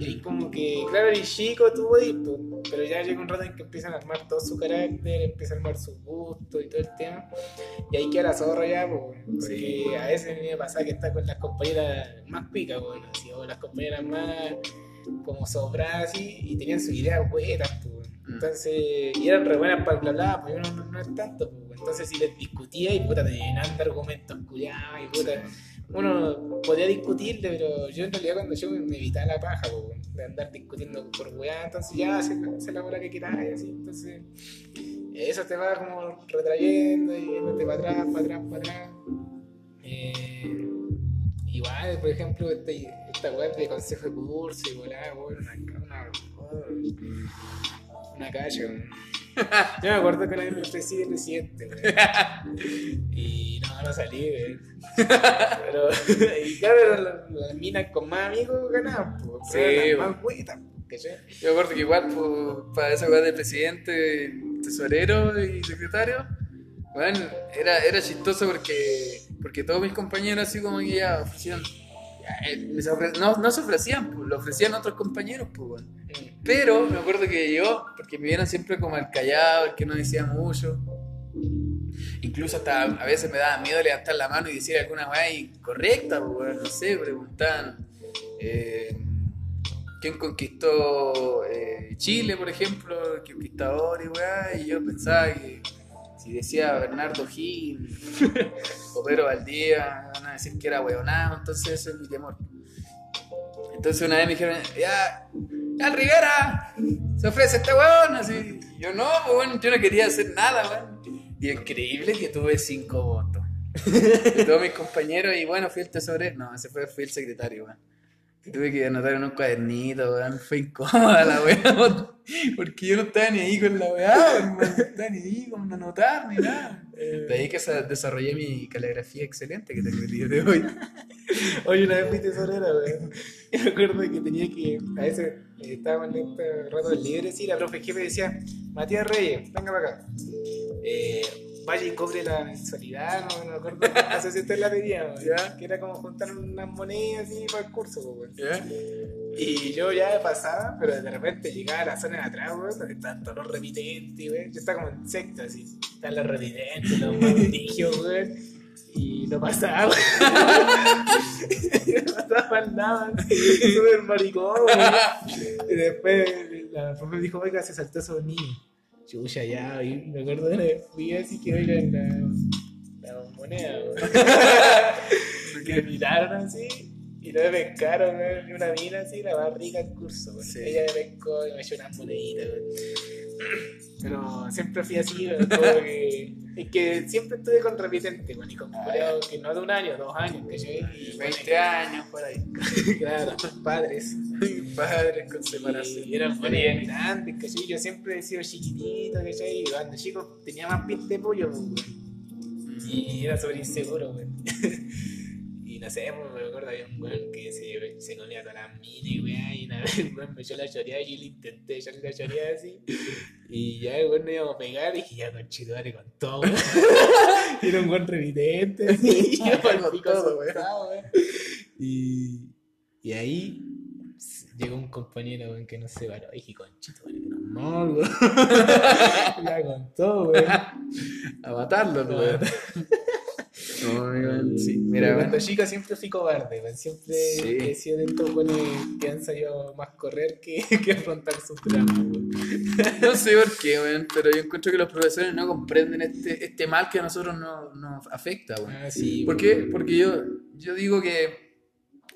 y como que, claro, eres chico, tú pues, pero ya llega un rato en que empiezan a armar todo su carácter, empiezan a armar su gusto y todo el tema, y ahí queda la zorra ya, pues, porque Sí. a veces me pasa que está con las compañeras más picas, bueno, así, o las compañeras más como sobradas así, y tenían sus ideas buenas, pues, entonces, y eran re buenas para bla bla, pues uno no, no es tanto, pues, entonces si les discutía y puta te llenaban de argumentos culiados y puta, uno podía discutirle, pero yo en realidad cuando yo me, evitaba la paja, de andar discutiendo por weá, entonces ya, hace, hace la hora que quieras, y así, entonces eso te va como retrayendo y yéndote para atrás, para atrás, para atrás. Eh, igual, por ejemplo, este, esta web de consejo de curso y volá, weón, una, una, una weón. [LAUGHS] Yo me acuerdo que una vez me ofrecí el presidente, weón. Y no, no salí, weón. Pero, [LAUGHS] y claro, las las minas con más amigos ganaban, pues, Sí, las más. Yo me acuerdo que igual pues, para esa weá de presidente, tesorero y secretario, bueno, era, era chistoso porque, porque todos mis compañeros así como que ya ofrecían, no, no se ofrecían, pues, lo ofrecían otros compañeros, pues bueno. Pero me acuerdo que yo, porque me vieron siempre como el callado, el que no decía mucho. Incluso hasta a veces me daba miedo levantar la mano y decir alguna weá incorrecta, pues, no sé, preguntaban, eh, quién conquistó eh, Chile, por ejemplo, conquistador y weá, y yo pensaba que si decía Bernardo Gil [LAUGHS] o Pedro Valdía, van a decir que era weonado, entonces ese es mi temor. Entonces una vez me dijeron, ya, ya Rivera, se ofrece este weón, así. Yo no, pues, weón, yo no quería hacer nada, weón. Y increíble que tuve cinco votos. [LAUGHS] Todos mis compañeros, y bueno, fui el tesorero. No, ese fue, fui el secretario, weón. Tuve que anotar en un cuadernito, weón. Fue incómoda la weá, [LAUGHS] porque yo no estaba ni ahí con la weá. No estaba ni ahí con anotar ni nada. De ahí que sa- desarrollé mi caligrafía excelente que tengo el día de hoy. [LAUGHS] Oye, una vez fui tesorera, weón. Me acuerdo que tenía que. A veces eh, estábamos en este rato libre, sí, la profe jefe decía: Matías Reyes, venga para acá. Eh, vaya y cobre la mensualidad, no, no me acuerdo. No sé si usted la weón. Ya. Que era como juntar unas monedas así para el curso, weón. ¿Ya? Y yo ya pasaba, pero de repente llegaba a la zona de atrás, weón, donde estaban todos los repitentes, weón. Yo estaba como en así. Están los repitentes, los [LAUGHS] weón. Y no pasaba, weón. [LAUGHS] no pasaba lado, súper maricón, weón. Y después la profe me dijo, oiga, se saltó esos niños. Chucha, ya, y me acuerdo de una vez fui así que oiga la, la moneda, me [LAUGHS] miraron así y no me pescaron, una mina así, la más rica del curso. Sí. Ella me pescó y me echó unas moneditas. Pero siempre fui así, como que. Es que siempre estuve con repitente, weón, y con Ah, culiados que no de un año, dos años, ¿cachai? Y, 20 años por ahí. [LAUGHS] Claro, padres. Padres con separación. Y eran buenos grandes, ¿cachai? Yo siempre he sido chiquitito, ¿cachai? Y cuando chico tenía más pinta de pollo, weón. Y era súper inseguro, weón. [LAUGHS] y no sé, pues, me acuerdo había un weón que se, se comía todas las minis, weón. Y una vez el weón me echó la choreada y yo le intenté echarle la choreada así. Y ya el weón no íbamos a pegar y dije, ya con chidore con todo, weón. y [LAUGHS] era un buen revidente, así. [LAUGHS] Y yo Con con weón. weón. Y, y ahí llegó un compañero weón, que nos separó. Y dije, conchito, weón, [LAUGHS] que nos mol, weón. Ya con todo, weón. A matarlo, weón. No, sí. Mira, cuando chica siempre fui cobarde, weón. Siempre Sí. he sido de estos weones que han sabido más correr que, [LAUGHS] que afrontar sus dramas. [LAUGHS] No sé por qué, weón, pero yo encuentro que los profesores no comprenden este, este mal que a nosotros nos, nos afecta. Ah, sí, ¿Por qué? Porque yo, yo digo que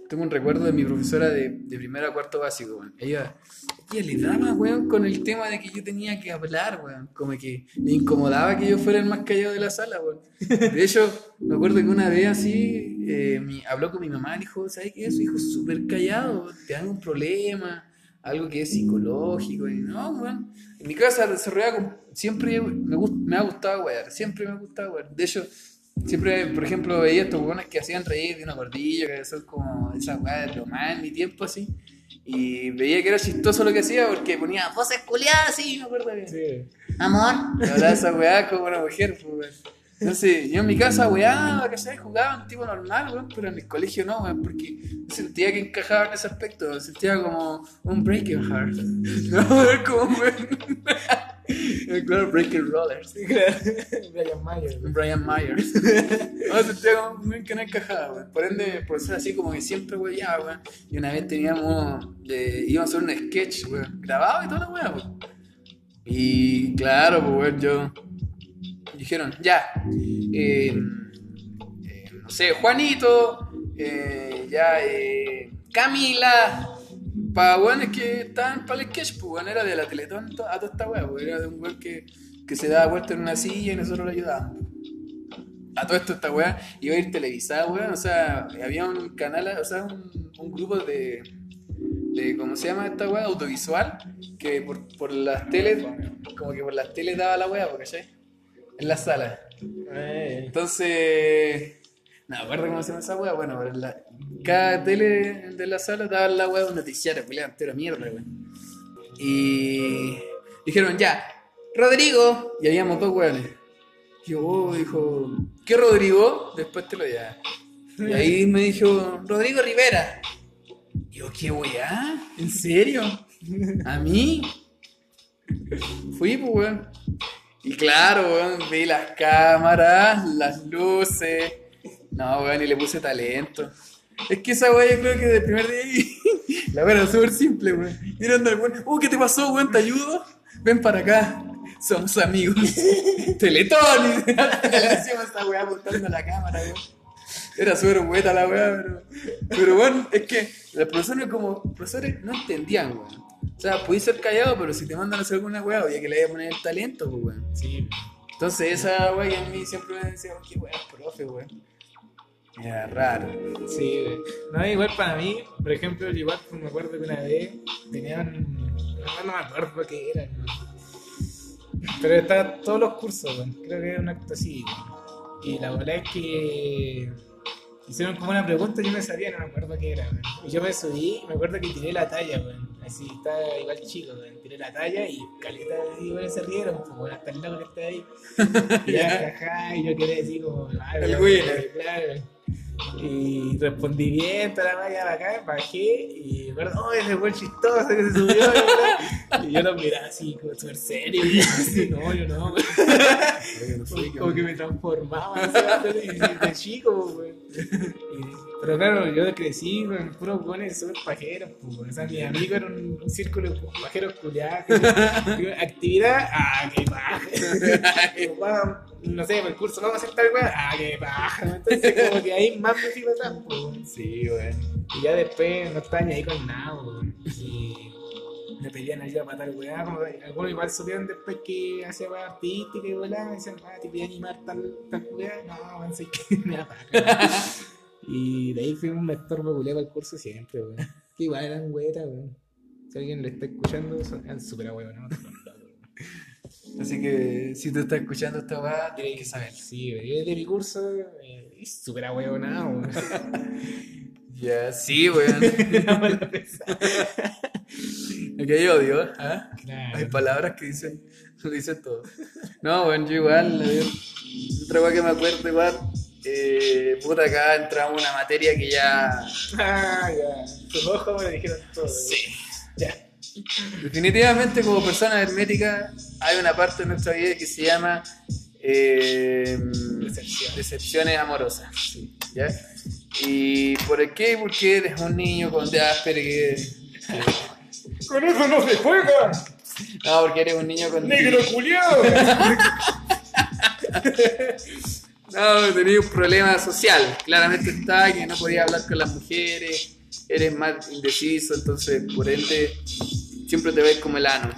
tengo un recuerdo de mi profesora de, de primero a cuarto básico. Ella, ella le daba, weón, con el tema de que yo tenía que hablar, weón. Como que me incomodaba que yo fuera el más callado de la sala, weón. De hecho, me acuerdo que una vez así, eh, habló con mi mamá y dijo, ¿sabes qué? Su hijo súper callado, te dan un problema, algo que es psicológico. Y no, weón. En mi casa desarrollaba siempre me, gust- me ha gustado, weón. Siempre me ha gustado, weón. De hecho, Siempre, por ejemplo, veía estos hueones que hacían reír de una gordilla, que son como esa weá de Román, mi tiempo así. Y veía que era chistoso lo que hacía porque ponía voces culiadas así, me acuerdo bien. Sí. Amor. Y hablaba esa weá como una mujer, pues. Entonces, yo en mi casa, que se jugaba un tipo normal, weón, pero en el colegio no, weón, porque sentía que encajaba en ese aspecto, sentía como un breaking heart. [LAUGHS] No, weón, [LAUGHS] como, weón. Claro, breaking rollers. Brian weón. Brian Myers. No, sentía como un weón que no encajaba, weón. Por ende, el profesor así como que siempre weyaba, weón. Y una vez teníamos, eh, íbamos a hacer un sketch, weón, grabado y toda la weá, weón. Y claro, pues, weón, yo. Dijeron, ya, eh, eh, no sé, Juanito, eh, ya, eh, Camila. Para weones que estaban para el sketch, pues era de la Teletón a toda esta weá, pues, era de un weón que, que se daba vuelta en una silla y nosotros lo ayudábamos. A todo esto esta weá iba a ir televisada, weón, o sea, había un canal, o sea, un, un grupo de, de, ¿cómo se llama esta weá? Audiovisual, que por, por las teles, como que por las teles daba la weá, ¿cachai? En la sala. Entonces, no me acuerdo cómo se llama esa weá. Bueno, pero la, cada tele de la sala daba la weá de un noticiario, peleaba entero mierda, weón. Y dijeron, ya, Rodrigo. Y habíamos dos weones. Yo, oh, dijo, ¿qué Rodrigo? Después te lo ya. Y ahí me dijo, Rodrigo Rivera. Yo, ¿qué weá? ¿En serio? ¿A mí? Fui, pues, weón. Y claro, weón, vi las cámaras, las luces. No, weón, y le puse talento. Es que esa weá yo creo que del primer día [LAUGHS] La weá era súper simple, weón. Mirando al weón, uh, ¿qué te pasó, weón? ¿Te ayudo? Ven para acá. Somos amigos. [LAUGHS] Teletón. Y [LAUGHS] le decíamos esta weá apuntando a la cámara, weón. Era súper buena la weá, pero. Pero bueno, es que los profesores como. profesores no entendían, weón. O sea, podías ser callado, pero si te mandan a hacer alguna weá, había que le vaya a poner el talento, pues, weón. Sí, Entonces esa weá que a mí siempre me decía, qué weá, profe, weón. Era raro. sí, güey. No, igual para mí, por ejemplo, igual me acuerdo que una vez tenían. No, no me acuerdo qué era, ¿no? Pero estaban todos los cursos, güey. Creo que era un acto así. Y la verdad es que. Hicieron como una pregunta y yo no sabía, no me acuerdo qué era. Y yo me subí, me acuerdo que tiré la talla, güey. Así, estaba igual chico, güey. Tiré la talla y caleta, y güey, se rieron, pues, güey, hasta el loco que está ahí. Y ya, [LAUGHS] jaja, y yo quería decir como, ah, El güey. Claro. Y respondí bien, toda la valla bacán, bajé y me acuerdo, oh, ese fue el chistoso que se subió. y yo lo miraba así, como súper serio. Y así, no, yo no, güey. Como que me transformaba así, y de chico, güey. Pero claro, yo crecí con puros buenos súper pajeros, pues. O sea, mis amigos eran un, un círculo de pajeros culiados. [LAUGHS] Actividad, ah, qué paja. [LAUGHS] No sé, por el curso, vamos a hacer tal weá, ah, qué paja. Entonces, como que ahí más me para atrás, pues. Sí, weón. Y ya después no estaba ni ahí con nada, weón. Y me pedían ayuda para tal weá. Como algunos igual supieron después que hacía weá artística y weá. Me decían, ah, te pedí animar tal, tal weá. No, weón, sé que [LAUGHS] me da paja. Y de ahí fui un popular para el curso siempre, weón. Que igual eran weas, weón. Si alguien lo está escuchando, son súper weón, ¿no? Así que si tú estás escuchando esta weá, tienes que saber. Sí, weón. de mi curso, eh, es súper weón, weón. [LAUGHS] Ya, sí, weón. [LAUGHS] Aquí hay odio, ¿ah? Claro. Hay palabras que dicen, lo [LAUGHS] dicen todo. No, bueno, yo igual, a ver, otra cosa que me acuerdo igual, eh, puta, acá entramos en una materia que ya, [LAUGHS] Ah, ya. Tus ojos me lo dijeron todo. Sí. Ya. definitivamente como persona hermética, hay una parte de nuestra vida que se llama eh, Decepción. decepciones amorosas. ¿Ya? ¿Y por qué? Porque eres un niño con Asperger. que- [LAUGHS] Con eso no se juega, No, porque eres un niño con negro culiao. [LAUGHS] No, tenía un problema social. Claramente está que no podía hablar con las mujeres, eres más indeciso, entonces por ende siempre te ves como el ano.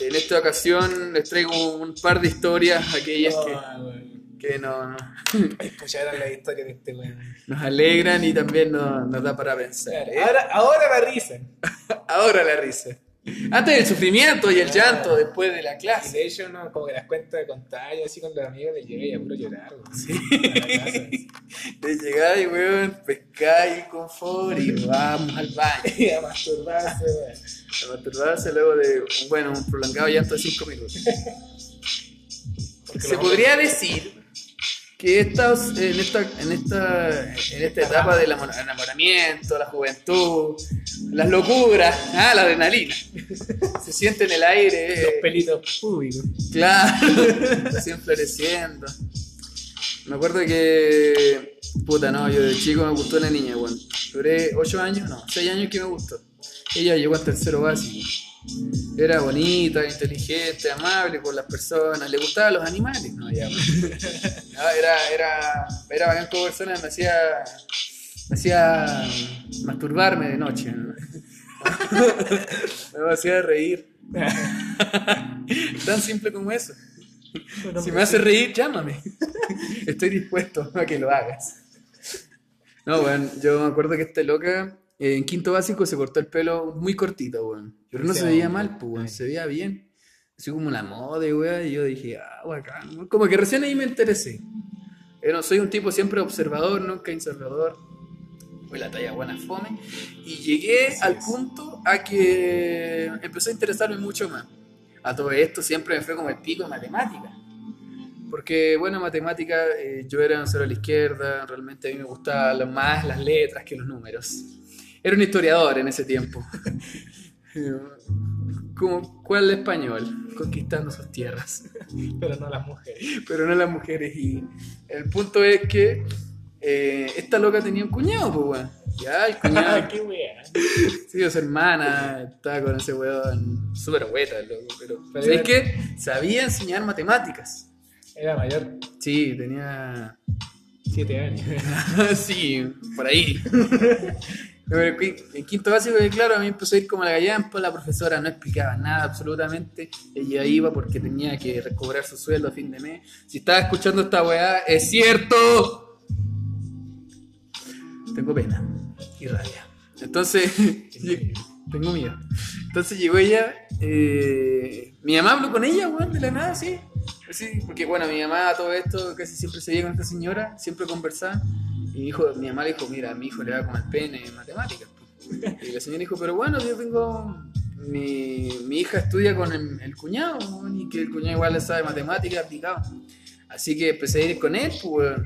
En esta ocasión les traigo un par de historias, aquellas Ah, weón. que, que no, no- [LAUGHS] Escucharon la historia de este weón. nos alegran y también nos, nos da para pensar. ¿eh? Ahora, ahora la risa. [LAUGHS] Ahora la risa. Antes el sufrimiento y el llanto después de la Y clase. de hecho, uno como que las cuentas de contar y así con los amigos le llega y a puro llorar, weón. A la casa. [LAUGHS] De llegar y weón, pescar y confort y vamos al baño. [LAUGHS] Y a masturbarse, weón. A masturbarse luego de un, bueno, un prolongado llanto de 5 minutos. [LAUGHS] Porque Se podría decir que estos, en, esta, en, esta, en esta etapa del amor- enamoramiento, la juventud, las locuras, ah, la adrenalina, [LAUGHS] se siente en el aire, hombres, eh, los pelitos públicos. claro, [LAUGHS] recién floreciendo. Me acuerdo que, puta, no, yo de chico me gustó una niña, bueno, duré 8 años, no, 6 años que me gustó. Ella llegó al tercero básico. Era bonita, inteligente, amable con las personas, le gustaban los animales. No, ya, bueno. No, [LAUGHS] era, era, era bacán como persona, me hacía, me hacía masturbarme de noche. ¿no? [LAUGHS] me hacía reír. Tan simple como eso. Si me hace reír, llámame. Estoy dispuesto a que lo hagas. No, bueno, yo me acuerdo que esta loca eh, en quinto básico se cortó el pelo muy cortito, weón. Pero no se veía mal, pues. Se veía bien. Así como la moda, weón. Y yo dije, ah, bacán. Como que recién ahí me interesé. Yo no soy un tipo siempre observador, nunca observador. Fue la talla buena fome. Y llegué Así al es. punto a que empezó a interesarme mucho más. A todo esto siempre me fue como el pico en matemática. Porque, bueno, en matemática eh, yo era un cero a la izquierda, realmente a mí me gustaban más las letras que los números. Era un historiador en ese tiempo. [LAUGHS] [LAUGHS] como, ¿Cuál español? Conquistando sus tierras [LAUGHS] Pero no las mujeres. pero no las mujeres. Y el punto es que eh, esta loca tenía un cuñado, pues, weón. Ya, el [LAUGHS] cuñado. qué wea. Sí, su hermana estaba con ese weón súper hueta, loco. Pero, Pero ¿sabes qué? Sabía enseñar matemáticas. Era mayor, Sí, tenía. 7 años. sí, por ahí. En qui- en quinto básico, claro, a mí empezó a ir como la gallampa, la profesora no explicaba nada absolutamente. Ella iba porque tenía que recobrar su sueldo a fin de mes. Si estaba escuchando esta weá, es cierto. Tengo pena y rabia. Entonces, [LAUGHS] tengo miedo. Entonces llegó ella, eh, mi mamá habló con ella, weón, de la nada, sí. Sí, porque bueno, mi mamá todo esto casi siempre se veía con esta señora, siempre conversaba. Y dijo, mi mamá le dijo, mira, a mi hijo le va como el pene en matemáticas. pues". Y la señora dijo, pero bueno, yo tengo, mi, mi hija estudia con el, el cuñado, weón, y que el cuñado igual le sabe matemáticas aplicado. Así que empecé a ir con él, pues,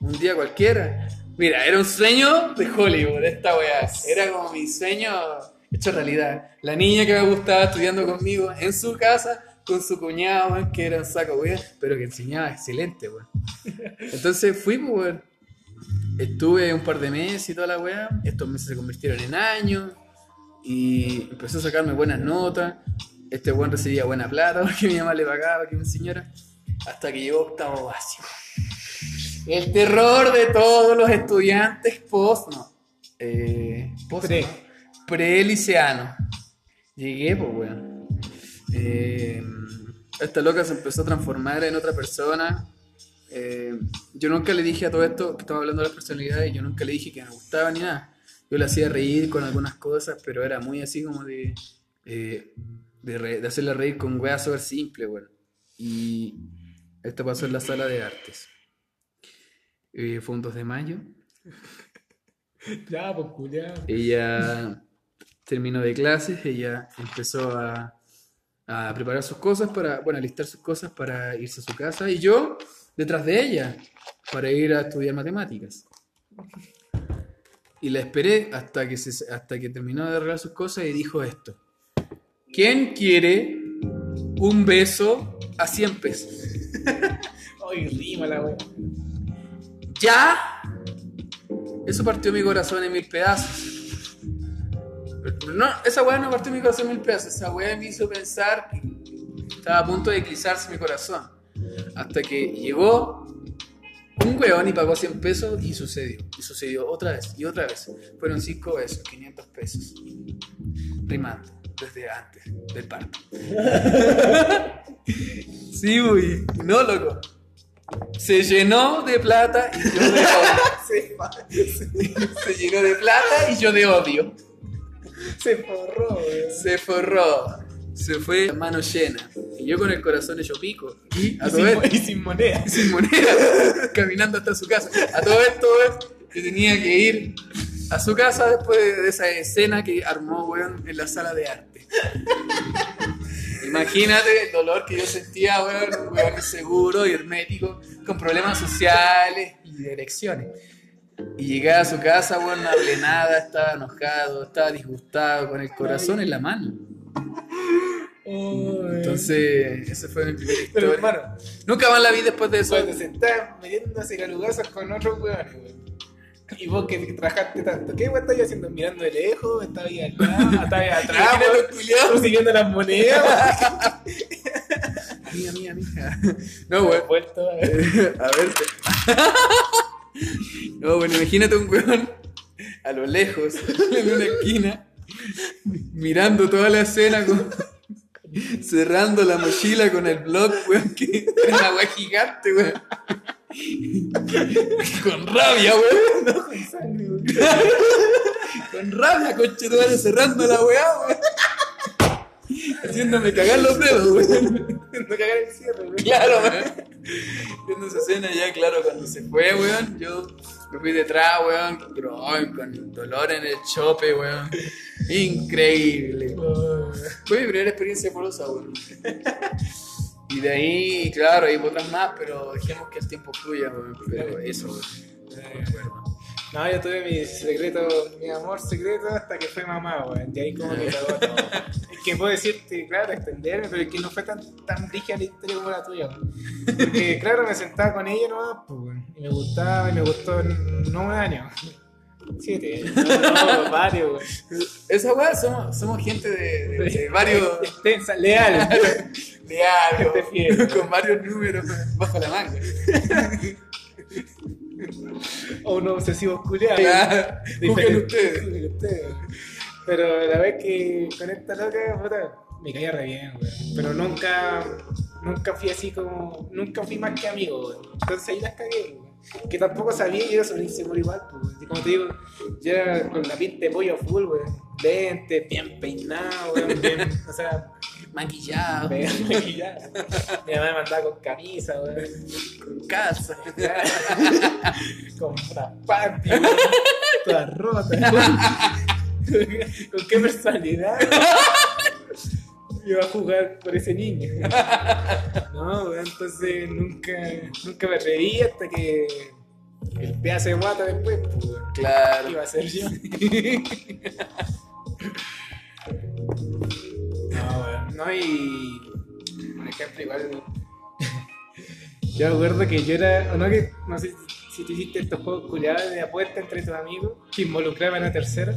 un día cualquiera. Mira, era un sueño de Hollywood esta weá. Era como mi sueño hecho realidad. La niña que me gustaba estudiando conmigo en su casa con su cuñado, que era un saco weá, pero que enseñaba excelente, weón. Entonces fui, pues, weón. Estuve un par de meses y toda la weá. Estos meses se convirtieron en años. Y empezó a sacarme buenas notas. Este weón recibía buena plata [LAUGHS] porque mi mamá le pagaba, que me enseñara. Hasta que llegó octavo básico. El terror de todos los estudiantes post, no. Eh, post, Pre. ¿no? Pre-liceano. Llegué, pues, weón. Eh, esta loca se empezó a transformar en otra persona. Eh, yo nunca le dije a todo esto, que estaba hablando de las personalidades, yo nunca le dije que me gustaba ni nada. Yo le hacía reír con algunas cosas, pero era muy así como de, eh, de, re- de hacerla reír con weas súper simples, weón. Y esto pasó en la sala de artes. Eh, fue un 2 de mayo. [LAUGHS] Ya, pues. Ella terminó de clases, ella empezó a, a preparar sus cosas para, bueno, a listar sus cosas para irse a su casa y yo detrás de ella para ir a estudiar matemáticas. Y la esperé hasta que, se, hasta que terminó de arreglar sus cosas y dijo esto. ¿Quién quiere un beso a 100 pesos? [LAUGHS] Ay, rima la wea. ¡Ya! Eso partió mi corazón en mil pedazos. Pero no, esa weá no partió mi corazón en mil pedazos. Esa weá me hizo pensar que estaba a punto de eclipsarse mi corazón. Hasta que llegó un weón y pagó 100 pesos y sucedió. Y sucedió otra vez y otra vez. Fueron 5 pesos, 500 pesos. Rimando desde antes del parto. [LAUGHS] sí, güey. No, loco. Se llenó de plata y yo de odio. [LAUGHS] Se llenó de plata y yo de odio. Se forró. Se forró. Se fue a mano llena. Yo con el corazón hecho pico. Y a Y todo sin, esto, y sin moneda. [LAUGHS] sin moneda, caminando hasta su casa. A todo esto, yo tenía que ir a su casa después de esa escena que armó, weón, en la sala de arte. Imagínate el dolor que yo sentía, weón, weón inseguro y hermético, con problemas sociales y de elecciones. Y llegué a su casa, weón, no hablé nada, estaba enojado, estaba disgustado, con el corazón en la mano. Entonces, ese fue mi primer Pero historia. hermano, Nunca más la vi después de eso. cuando te sentás metiéndose con otros weones, weón. Y vos que trabajaste tanto, ¿qué weón estabas haciendo? ¿Mirando de lejos? ¿Estabas ahí al lado? [LAUGHS] ¿Estabas atrás? Weón? Consiguiendo las monedas, [LAUGHS] Mía, mía, mía. No, weón. Vuelto, weón. Eh, A ver. [LAUGHS] No, bueno, imagínate un weón a lo lejos, en una esquina, mirando toda la escena, con- cerrando la mochila con el blog, weón, que era una weá gigante, weón. Con rabia, weón. No, con sangre, weón. Con rabia, conche tu madre, cerrando la weá, weón. Haciéndome cagar los dedos, weón. No cagar el cierre, weón. Claro, weón. Viendo esa escena ya, claro, cuando se fue, weón, yo me fui detrás, weón, ay, con dolor en el chope, weón. Increíble. Fue mi primera experiencia porosa, weón. Y de ahí, claro, hay otras más, pero dejemos que el tiempo fluya, weón. Pero eso, weón. Acuerdo. No, yo tuve mi secreto, mi amor secreto hasta que fue mamá, weón. Y ahí como que cagó todo. [LAUGHS] Es que puedo decirte, claro, extenderme, pero es que no fue tan, tan rígida la historia como la tuya, weón. Porque, [LAUGHS] claro, me sentaba con ella nomás, pues, weón. Y me gustaba, y me gustó en nueve años. Siete. [LAUGHS] No, no, varios, weón. Esa weá somos, somos gente de, de- de varios. Extensa, leal. Leal, Gente fiel. con varios números bajo la manga. O unos obsesivos culiados. Juzguen Diferente- ustedes. juzguen ustedes. Pero la vez que con esta loca, puta, me caía re bien, weón. Pero nunca, nunca fui así como, nunca fui más que amigo, weón. Entonces ahí las cagué, weón. Que tampoco sabía, yo era súper inseguro igual, pues. Y Como te digo, yo era con la pinta de pollo full, weón. Lentes, bien peinado, weón. Bien, o sea, Maquillado, [LAUGHS] maquillado. Mi mamá me mandaba con camisa, weón. con casa. [LAUGHS] con una panty, weón, toda rota. ¿Con qué personalidad? Iba a jugar por ese niño. No, entonces nunca, nunca me reí hasta que el pedazo de guata después, pues, Claro. iba a ser yo. [LAUGHS] No, no, y por ejemplo, igual. Yo me acuerdo que yo era, o no, que no sé si tú hiciste estos juegos culiados de apuesta entre tus amigos que involucraban a terceros.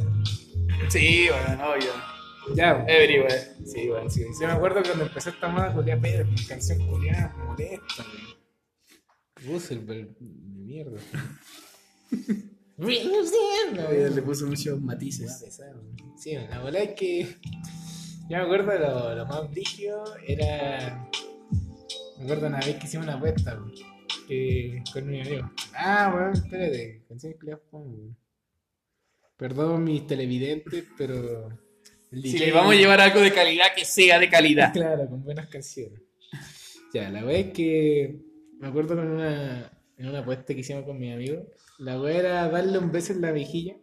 Sí, bueno, no, yo. Ya, weón. Every, weón. Sí, bueno, sí. Yo me acuerdo cuando empezó esta moda culiada Pedro, con canción culiada molesta, weón. Busselberg, de mierda. [LAUGHS] no. Le puso muchos matices. Sí, la verdad es que. Yo me acuerdo lo, lo más brígido era. Me acuerdo una vez que hicimos una apuesta, weón, que con mi amigo. Ah, weón, espérate, canciones culiadas, weón. Perdón mis televidentes, pero. el Si le vamos a llevar algo de calidad, que sea de calidad. [LAUGHS] Claro, con buenas canciones. Ya, la wea es que me acuerdo con una, en una apuesta que hicimos con mi amigo. La wea era darle un beso en la mejilla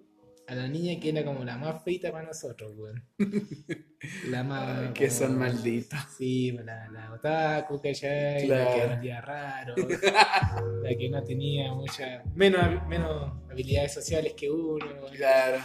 a la niña que era como la más feita para nosotros, weón. [LAUGHS] La más. Que son malditos. Sí, la, la otaku, ¿cachai? Claro. La que raro. [LAUGHS] la que no tenía mucha. Menos, menos habilidades sociales que uno. Claro.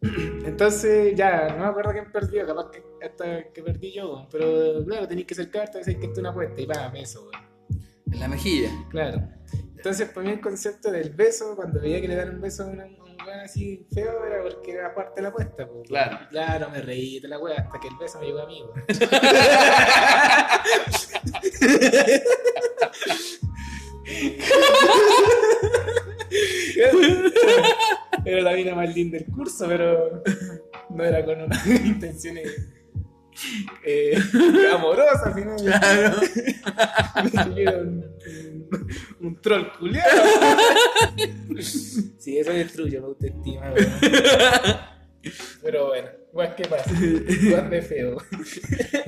Entonces, ya, no me acuerdo quién perdió, capaz que hasta que perdí yo, pero claro, tenéis que acercarte, decir que esto es una apuesta y págame eso, weón. En la mejilla. Claro. Entonces, para mí el concepto del beso, cuando veía que le dan un beso a un, weón así feo, era porque era parte de la apuesta, pues. Claro. Claro, me reí de la wea hasta que el beso me llegó a mí. [LAUGHS] Era la mina más linda del curso, pero no era con unas [LAUGHS] intenciones eh, [LAUGHS] amorosas, al final. Claro. [LAUGHS] Era un, un, un troll culiado. Sí, eso destruye la autoestima. Pero bueno, igual que pasa. Igual de feo.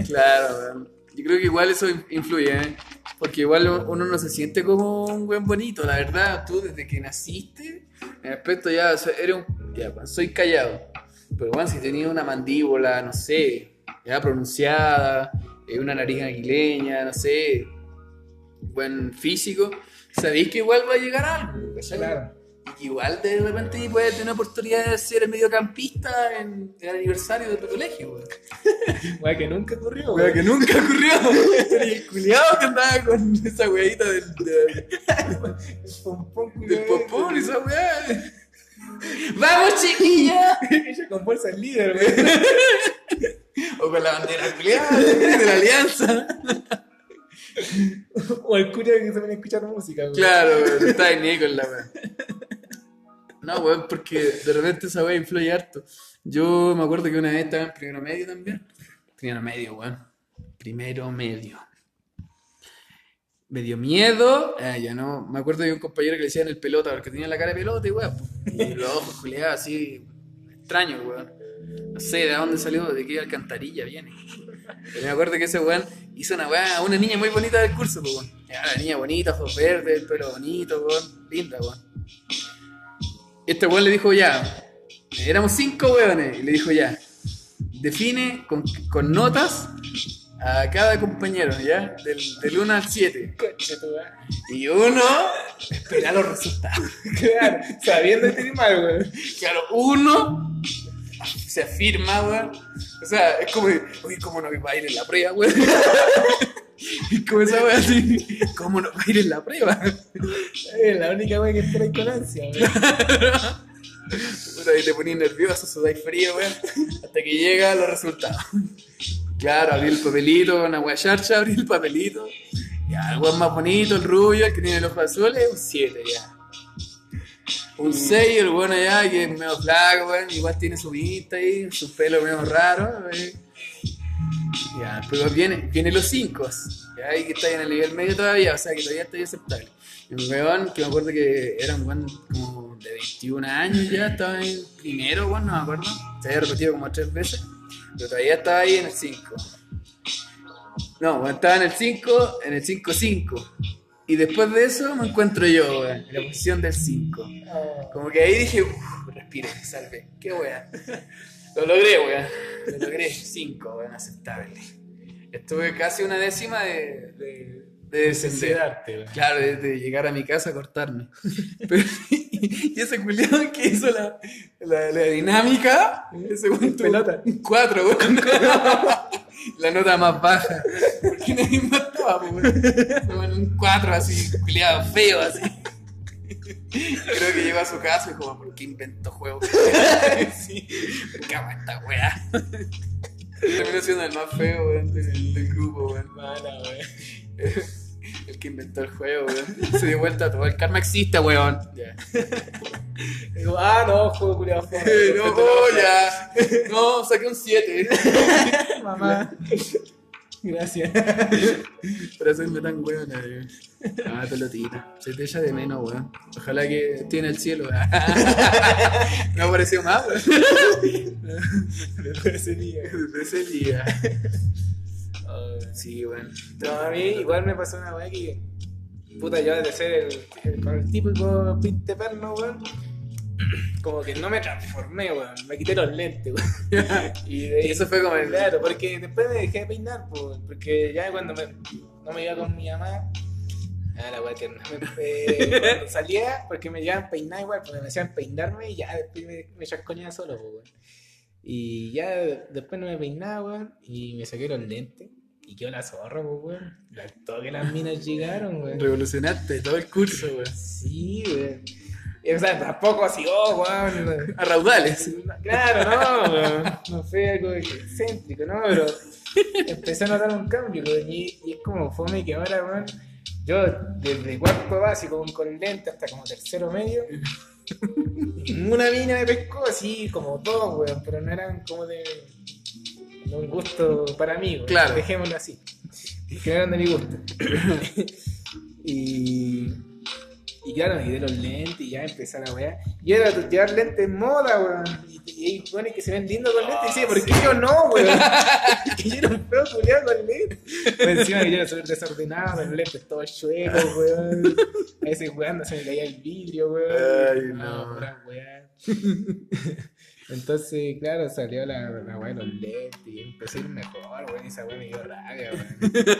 Claro, weón. Yo creo que igual eso in- influye, ¿eh? Porque igual uno no se siente como un buen bonito, la verdad. Tú desde que naciste, en aspecto ya, eres un. Ya, soy callado. Pero bueno, si tenía una mandíbula, no sé, ya pronunciada, eh, una nariz aguileña, no sé, buen físico, sabéis que igual va a llegar algo, ¿cachai? Claro. Y que igual de repente puedes tener oportunidad de ser mediocampista en el aniversario de tu colegio, weón. [LAUGHS] Que nunca ocurrió, weón. que nunca ocurrió. [LAUGHS] Era el culiado que andaba con esa weadita del, del, [LAUGHS] Pum, pum, del popón, esa weá. ¡Vamos, [LAUGHS] chiquilla! Ella con bolsa el líder, weón. [LAUGHS] O con la bandera culiada de la alianza. O el curia que se pone a escuchar música, weón. Claro, weón, está en con la weá. No, weón, porque de repente esa weá influye harto. Yo me acuerdo que una vez estaba en primero medio también. Primero medio, weón. Primero medio. Me dio miedo. Ah, ya no. Me acuerdo de un compañero que le decían el pelota porque tenía la cara de pelota y weón. [LAUGHS] Y los ojos culiados así. Extraños, weón. No sé de dónde salió, de qué alcantarilla viene. Pero me acuerdo que ese weón hizo una weá, una niña muy bonita del curso, weón. La niña bonita, ojos verdes, el pelo bonito, weón. Linda, weón. Este weón le dijo ya, éramos cinco weones, y le dijo ya, define con, con notas a cada compañero, ¿ya? Del, del 1 al 7. Concha tu madre. Y uno espera los resultados. [LAUGHS] Claro, sabiendo que mal, weón. Claro, uno se afirma, weón. O sea, es como, oye, ¿cómo no va a ir en la prueba, weón? Es [LAUGHS] como esa weón así, ¿cómo no va a ir en la prueba? Es la única weón que espera con ansia, weón. Y te ponías nervioso, sudáis frío, weón. Hasta que llegan los resultados. Claro, abrí el papelito con agua charcha, abrí el papelito. Ya, el weón más bonito, el rubio, el que tiene el ojo azul, es un 7 ya. Un 6, el bueno allá, que es medio flaco, weón, igual tiene su vista ahí, su pelo medio raro. eh. Ya, después viene, viene los 5. Ya, ahí que está en el nivel medio todavía, o sea que todavía está aceptable. Y un weón que me acuerdo que era un weón como 21 años ya, estaba en primero, weón, no me acuerdo. Se había repetido como tres veces, pero todavía estaba ahí en el 5. No, weón, estaba en el 5, en el 5-5. Y después de eso me encuentro yo, weón, en la posición del 5. Como que ahí dije, uff, respire, salve. Qué weón. Lo logré, weón. Lo logré. 5, weón, aceptable. Estuve casi una décima de, de, de descender. Claro, de, de llegar a mi casa a cortarme. [LAUGHS] Pero, y ese culiado que hizo la, la, la dinámica, ese tuvo Pelota. un 4, weón. [LAUGHS] La nota más baja. Porque nadie más estaba, weón. Ese weón, Un 4 así, culiado feo así. Creo que llegó a su casa y como, ¿por qué inventó juegos? [LAUGHS] sí, ¿por qué hago esta weá? Terminó siendo el más feo, del, del grupo, weón. Mala, weón. [LAUGHS] El que inventó el juego, weón. Se dio vuelta a todo. El karma existe, weón. Ya. [LAUGHS] Digo, ah, no, juego culiado [LAUGHS] no, ya. No, saqué un 7. Mamá. Gracias. Para hacerme tan weón, weón. Ah, pelotita. Se te echa de menos, weón. Ojalá que esté en el cielo. No apareció más, weón. Después de ese día. Desde ese día. Sí, weón. No, a mí igual me pasó una weá que. Puta, yo de ser el, el- el típico pinte perno, weón. Como que no me transformé, weón. Me quité los lentes, weón. [LAUGHS] Y, de Y eso fue como el- Claro, porque después me dejé de peinar, pues. Porque ya cuando me, no me iba con mi mamá. Ah, la weá tierna. Me- eh, [LAUGHS] cuando salía, porque me llevaban peinar igual, porque me hacían peinarme y ya después me, me chascoñaba solo, pues, weón. Y ya después no me peinaba, weón. Y me saqué los lentes. Y quedó la zorra, pues, weón. Al toque las minas [LAUGHS] llegaron, weón. Revolucionaste todo el curso, weón. Sí, weón. O sea, tampoco así, oh, weón. A raudales. Claro, no, weón. No fue algo excéntrico, ¿no? Pero empecé a notar un cambio, weón. Y, y es como fome que ahora, weón. Yo, desde cuarto básico con, con lente hasta como tercero medio, [LAUGHS] ninguna mina me pescó así como dos, weón. Pero no eran como de un gusto para mí, weón. Claro. Dejémoslo así. Que no eran de mi gusto. [COUGHS] y. Y claro, me quité los lentes y ya empecé la weá. Y era llevar lentes en moda, weón. Y, y hay weones que se ven lindos con lentes y decía, ¿por qué yo no, weón? [LAUGHS] [LAUGHS] que yo era un feo culiado con lentes. Pues encima que yo era súper desordenado, los lentes todos chuecos, weón. A veces weón se me caía el vidrio, weón. Ay, no. pura weá. [LAUGHS] Entonces, claro, salió la, la weá de los lentes y empecé a ir mejor, weón. Y esa weá me dio rabia, weón. Me dio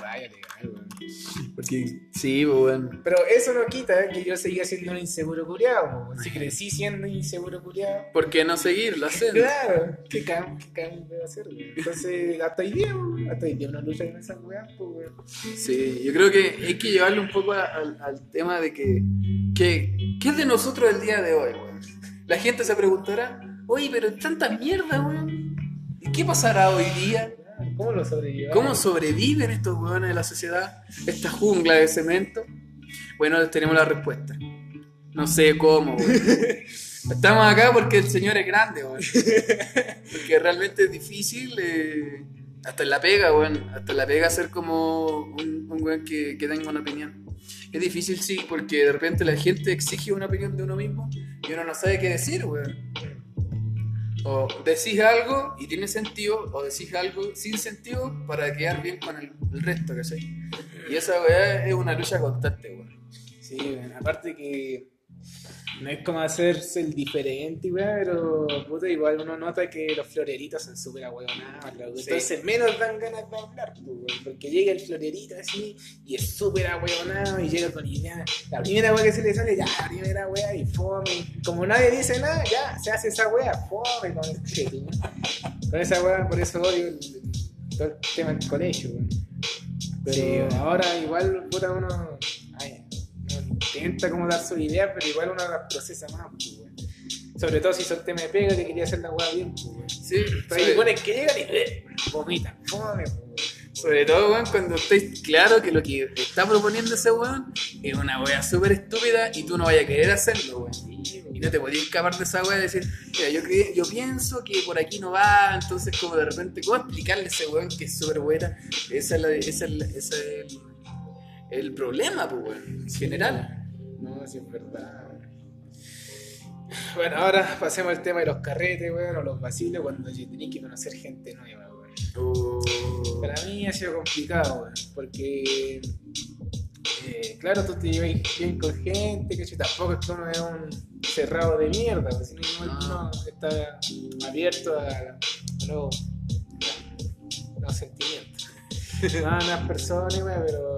rabia legal, weón. Porque, sí, weón. Pero eso no quita que yo seguía siendo un inseguro curiado, weón. Si crecí siendo inseguro curiado. ¿Por qué no seguirlo haciendo? Claro, ¿qué cambio, qué cambio a hacer, weón? Entonces, hasta hoy día, weón, hasta hoy día uno lucha con esas weas, pues, weón. Sí, yo creo que hay que llevarlo un poco a- al, al tema de que, que. ¿Qué es de nosotros el día de hoy, weón? La gente se preguntará, oye, pero tanta mierda, weón. ¿Y qué pasará hoy día? ¿Cómo lo sobrellevamos? ¿Cómo sobreviven estos weones de la sociedad? Esta jungla de cemento. Bueno, tenemos la respuesta. No sé cómo, weón. [LAUGHS] Estamos acá porque el señor es grande, weón. Porque realmente es difícil, eh, hasta en la pega, weón. Hasta en la pega ser como un, un weón que, que tenga una opinión. Es difícil, sí, porque de repente la gente exige una opinión de uno mismo y uno no sabe qué decir, weón. O decís algo y tiene sentido, o decís algo sin sentido para quedar bien con el, el resto, ¿cachai? Y esa weá es una lucha constante, weón. Sí, aparte que no es como hacerse el diferente, pero puta, igual uno nota que los floreritos son súper ahueonados. Sí. Entonces menos dan ganas de hablar, pues, porque llega el florerito así y es súper ahueonado y llega con idea. La primera weá que se le sale, ya, la primera weá y fome. Como nadie dice nada, ya se hace esa weá, fome con, con esa weá, por eso odio el, todo el tema del colegio. Pero Sí, ahora igual, puta, uno intenta como dar su idea, pero igual uno las procesa más, pues, weón. Sobre todo si son tema de pega que quería hacer la weá bien, pues, weón. Sí, Pero hay que llegan y eh, vomitan, fome, pues, weón. sobre todo, weón, cuando estáis claro que lo que está proponiendo ese weón es una wea súper estúpida y tú no vayas a querer hacerlo, weón. Y no te podías escapar de esa wea y decir, mira, yo, yo pienso que por aquí no va, entonces como de repente, ¿cómo explicarle a ese weón que es súper buena? Ese es, la- ese es, la- es el problema, pues, weón, en general. No, sí es verdad. Bueno, ahora pasemos al tema de los carretes, weón, o los vacilos cuando tenés que conocer gente nueva, weón. Uh, Para mí ha sido complicado, weón, porque, eh, claro, tú te llevas bien con gente, que tampoco es que uno es un cerrado de mierda, weón, sino que uno No. está abierto a, a nuevos, sentimientos. No, [LAUGHS] a nuevas personas, weón, pero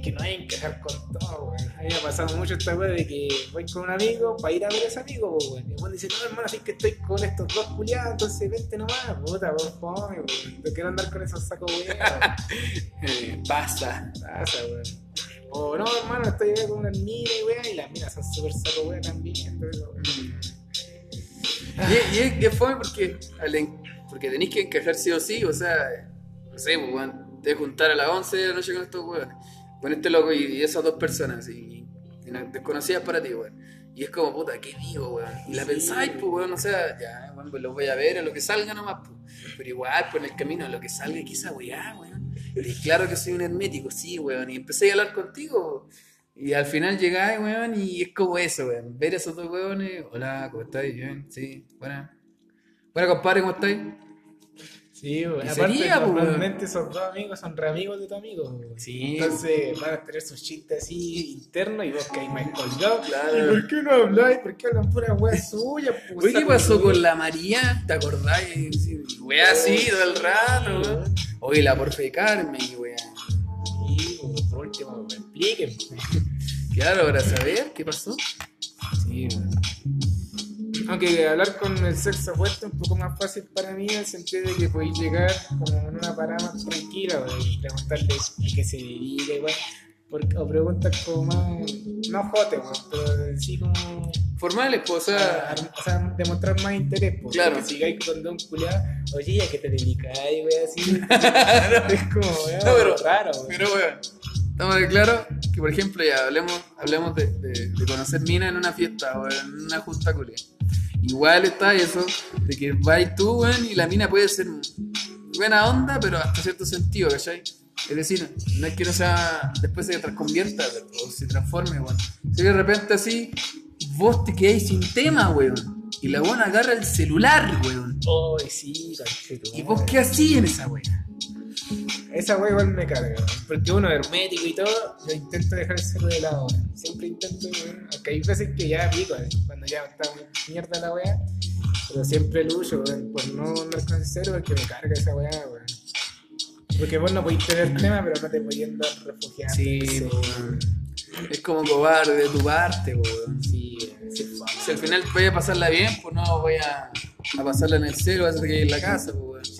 es que no hay que encajar con todo, weón. A mí me ha pasado mucho esta weá de que voy con un amigo para ir a ver a ese amigo, weón. Y el dice, no, hermano, así que estoy con estos dos culiados, entonces vente nomás, puta, por fome, weón. No quiero andar con esos sacos eh, pasa. Pasa, weón. O no, hermano, estoy con una mina y weón, y las minas son súper saco weón también, entonces. Y, es, es fome porque, porque tenéis que encajar sí o sí, o sea, no sé, pues, weón, te juntar a las 11 de la noche con estos weones, con este loco y, y esas dos personas, y, y no- desconocidas para ti, weón. Y es como, puta, ¿qué digo, weón? Y la Sí. pensáis, pues, weón, o sea, ya, weón, pues los voy a ver a lo que salga nomás, pues. Pero igual, pues en el camino, a lo que salga, quizá, weá, weón. Y claro que soy un hermético, sí, weón. Y empecé a hablar contigo, y al final llegáis, weón, y es como eso, weón. Ver a esos dos weones, hola, ¿cómo estáis? Bien, sí, buena. Buena, compadre, ¿cómo estáis? Sí, weón. Y Aparte, sería, po, normalmente esos dos amigos son re amigos de tu amigo, weón. Sí. Entonces van a tener sus chistes así internos y vos hay más colgado. Claro. ¿Y por qué no habláis? ¿Por qué hablan pura weá suya? Oye, ¿qué pasó con la María? ¿Te acordáis? Sí, Wea así, todo el rato, weón. Oye, la porfe de Carmen, y wea. Sí, pues, por último, me expliquen. [LAUGHS] Claro, ahora saber qué pasó. Sí, weón. Aunque hablar con el sexo opuesto es un poco más fácil para mí en el sentido de que podéis llegar como en una parada más tranquila y preguntarle a qué se dedica igual. Porque, o preguntas como más, no jote, pero sí como Formales, pues, o sea, a- o sea, demostrar más interés, porque Claro. que sigáis con don culiado, oye, ¿y ¿a qué te dedicáis, wey? Así, [LAUGHS] [LAUGHS] es como, No, pero- raro, pero. Estamos de claro que, por ejemplo, ya hablemos, hablemos de, de- de conocer mina en una fiesta o en una junta culia. Igual está eso, de que vais tú, weón, y la mina puede ser buena onda, pero hasta cierto sentido, ¿cachai? Es decir, no es que no sea, después se transconvierta o se transforme, weón. Si de repente así, vos te quedáis sin tema, weón. Y la buena agarra el celular, weón. Oh, sí. ¿Y vos qué hacís en esa weá? Esa wey igual me carga, porque uno hermético y todo, yo intento dejar el celu de lado, siempre intento, weón, aunque hay veces que ya pico, cuando ya está mierda la weá, pero siempre lucho, weón, por no andar con el porque me carga esa weá, weón. Porque vos no podéis tener tema, pero no te podéis andar refugiando. Sí, weón. Es como cobarde de tu parte, weón. Sí, sí. Si al final voy a pasarla bien, pues no voy a, a pasarla en el celo, voy a hacer que en la casa, pues, weón.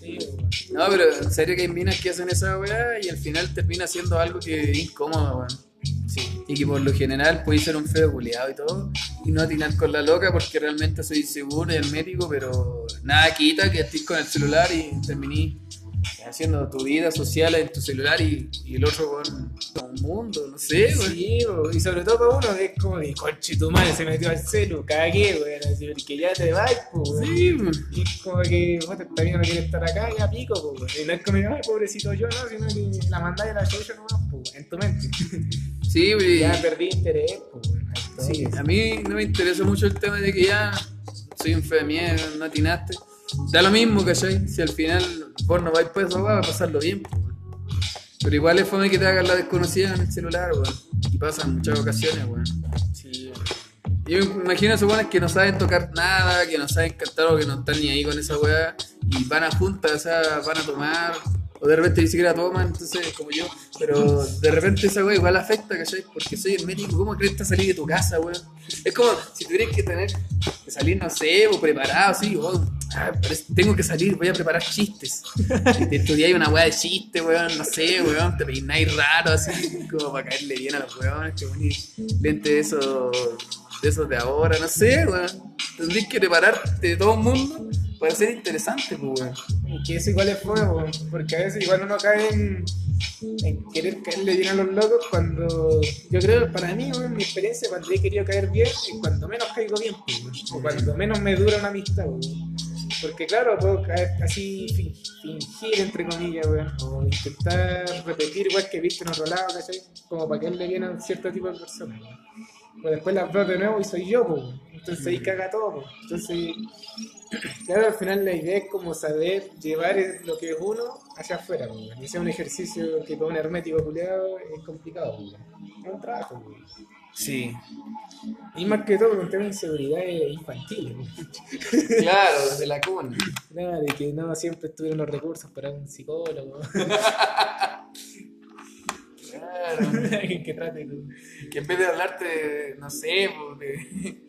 No, pero en serio que hay minas que hacen esa weá y al final termina siendo algo que es incómodo, weón. Sí. Y que por lo general puede ser un feo culiado y todo, y no atinar con la loca porque realmente soy seguro y hermético, pero nada quita que estés con el celular y terminís haciendo tu vida social en tu celular y, y el otro con un mundo, no sé, weón. Sí, weón, y sobre todo para uno que es como de conche tu madre se metió al celu, cagué, así, porque ya te vas, pues, weón. Sí, weón. Y es como que, esta mina no quiere estar acá, ya pico, weón. Y no es como, ay, pobrecito yo, no, sino que la mandáis a la chucha nomás, pues, en tu mente. [LAUGHS] Sí, weón. Ya perdí interés, pues. Sí, a mí no me interesa mucho el tema de que ya soy un mierda, no atinaste. Da lo mismo, ¿cachai? Si al final vos no vais por esa weá, va a pasarlo bien, pues, weón. Pero igual es fome que te hagan la desconocida en el celular, weón. Y pasa en muchas ocasiones, weón. Sí, Yo me imagino a esos weones que no saben tocar nada, que no saben cantar o que no están ni ahí con esa weá. Y van a juntas, o sea, van a tomar. O de repente ni siquiera toman, entonces como yo. Pero de repente esa weá igual afecta, ¿cachai? Porque soy el médico, ¿cómo crees que salir de tu casa, weón? Es como si tuvieras que tener que salir, no sé, o preparado, así, ah, tengo que salir, voy a preparar chistes. Y te estudiáis una weá de chiste, weón, no sé, weón, te peináis raro, así, como para caerle bien a los weones, que ponéis de de esos de ahora, no sé, weón. Tendrías que prepararte de todo el mundo para ser interesante, pues, weón. Y que eso igual es fome, weón, porque a veces igual uno cae en, en querer caerle bien a los locos cuando, yo creo, para mí, weón, mi experiencia, cuando he querido caer bien, es cuando menos caigo bien, pues, weón, o cuando menos me dura una amistad, weón. Porque claro, puedo caer así, fin- fingir, entre comillas, weón, o intentar repetir igual que viste en otro lado, ¿cachai? Como para caerle bien a un cierto tipo de personas, weón. Pero después las veo de nuevo y soy yo, pues, entonces ahí caga todo, pues. entonces... [CLEARS THROAT] Claro, al final la idea es como saber llevar lo que es uno hacia afuera, pues, y es un ejercicio que para un hermético culiado es complicado, pues, es un trabajo. pues. Sí, Y más que todo, un tema de inseguridades infantiles. [LAUGHS] pues. claro, desde la cuna. Nada, de que no siempre estuvieron los recursos para un psicólogo, [LAUGHS] Claro. [LAUGHS] alguien que trate. Que en vez de hablarte, no sé, pues, de,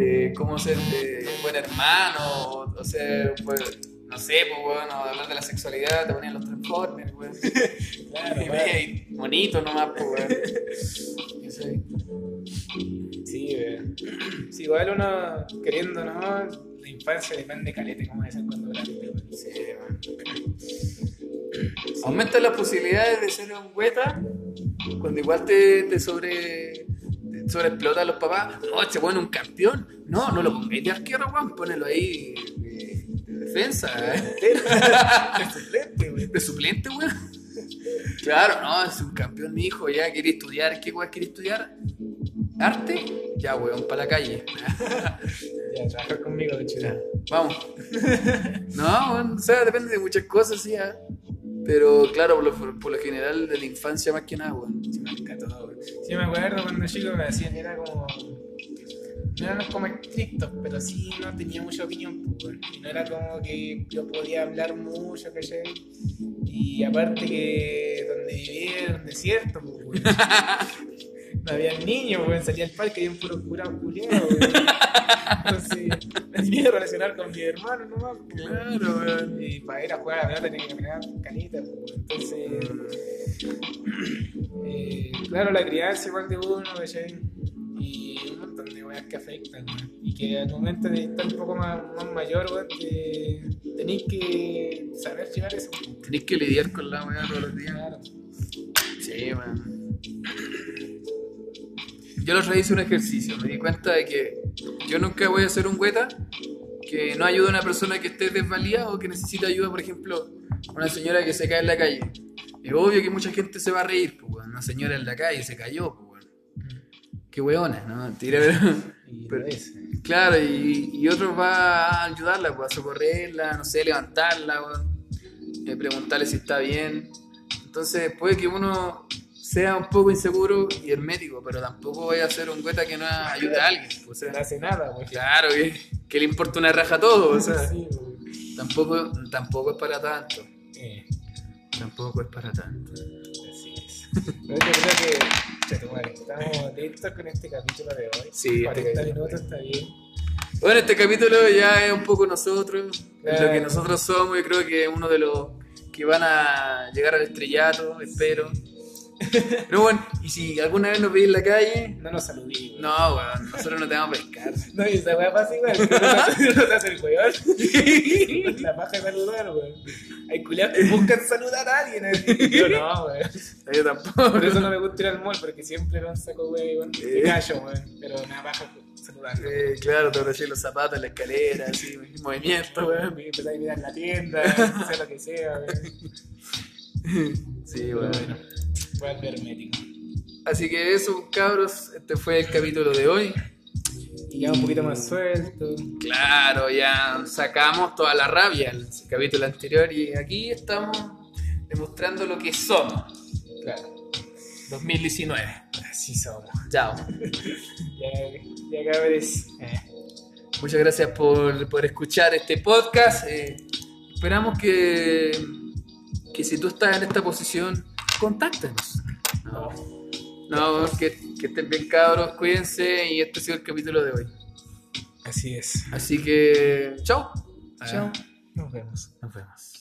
de cómo ser de buen hermano, o, o ser, pues, no sé, pues, bueno, hablar de la sexualidad, te ponían los transformers, weón. [LAUGHS] Claro, Y ve, bonito nomás, pues, weón. [LAUGHS] Sí. Sí. Sí, igual uno queriendo, ¿no? La infancia depende calete, como ser cuando grande. Sí, weón. Aumenta las posibilidades de ser un hueta cuando igual te, te sobre te sobreexplota a los papás. No, este es un campeón. No, no lo pongáis de arquero, weón. Ponelo ahí de, de defensa, ¿eh? Es suplente, weón. de suplente, weón. Claro, no, es un campeón mi hijo, ya quiere estudiar, ¿qué weón quiere estudiar? ¿Arte? Ya, weón, para la calle. [LAUGHS] Ya, trabajar conmigo, de Vamos. No, bueno, o sea, depende de muchas cosas, sí, ah. Pero claro, por lo, por lo general de la infancia más que nada, weón. Sí, me encantó, weón. Sí, me acuerdo cuando chico me hacían, era como. No eran como estrictos, pero sí no tenía mucha opinión, pues, no era como que yo podía hablar mucho, ¿cachai? Y aparte que donde vivía era un desierto, pues, [LAUGHS] había niños, weón. Salía al parque y había un puro curado culiado, weón. Entonces, me tenía que relacionar con mi hermano nomás. Claro, weón. Y para ir a jugar a la pelota tenía que caminar canita, pues, entonces, eh, claro, la crianza igual de uno, ¿cachai? Y un montón de weas que afectan, weón. Y que al momento de estar un poco más, más mayor, weón, te- tenéis que saber llevar eso. Tenés que lidiar con la weá todos los días. Claro. Sí, weón. Yo los hice un ejercicio, me di cuenta de que yo nunca voy a ser un hueta que no ayude a una persona que esté desvalida o que necesita ayuda, por ejemplo, una señora que se cae en la calle. Es obvio que mucha gente se va a reír, pues, weón. Una señora en la calle se cayó, pues, weón. Qué weona, ¿no? Mentira, pero... Y [LAUGHS] Pero-. Claro, y, y otro va a ayudarla, pues, a socorrerla, no sé, levantarla, eh, preguntarle si está bien. Entonces puede que uno sea un poco inseguro y hermético, pero tampoco vaya a ser un gueta que no ayude a alguien. pues, O sea, No hace nada, weón. claro, que, que le importa una raja a todo, o sea, Sí, weón. tampoco, tampoco es para tanto. Eh, Tampoco es para tanto. así es. Pero yo creo que, estamos listos con este capítulo de hoy. Sí, 40 este minutos está bien. Bueno, este capítulo ya es un poco nosotros, es lo que Claro. nosotros somos, yo creo que es uno de los que van a llegar al estrellato, espero. Pero bueno, y si alguna vez nos veis en la calle, No nos saludí, weón. no, weón, nosotros no te vamos a pescar. [LAUGHS] No, y esa weá pasa igual, no te hace el weón. [LAUGHS] La paja de saludar, weón. Hay culiados que buscan saludar a alguien. así. Yo no, weón. [LAUGHS] Yo tampoco. Por eso no me gusta ir al mall, porque siempre me saco weón. Eh. Y callo, weón. Pero me da paja saludar. Eh, claro, te abroché los zapatos en la escalera, así, movimiento, weón. Me empecé a mirar en la tienda, sea lo que sea, weón. Sí, weón. Bueno, voy. Así que eso, cabros, este fue el capítulo de hoy. Y ya un poquito más suelto. Claro, ya sacamos toda la rabia el capítulo anterior y aquí estamos demostrando lo que somos. Claro, 2019. así somos. Chao. [LAUGHS] Ya, ya cabres. Eh. Muchas gracias por, por escuchar este podcast. Eh, esperamos que, que si tú estás en esta posición, contáctanos. No, no que, que estén bien cabros, cuídense y este ha sido el capítulo de hoy. Así es. Así que, chao. Chao. Nos vemos. Nos vemos.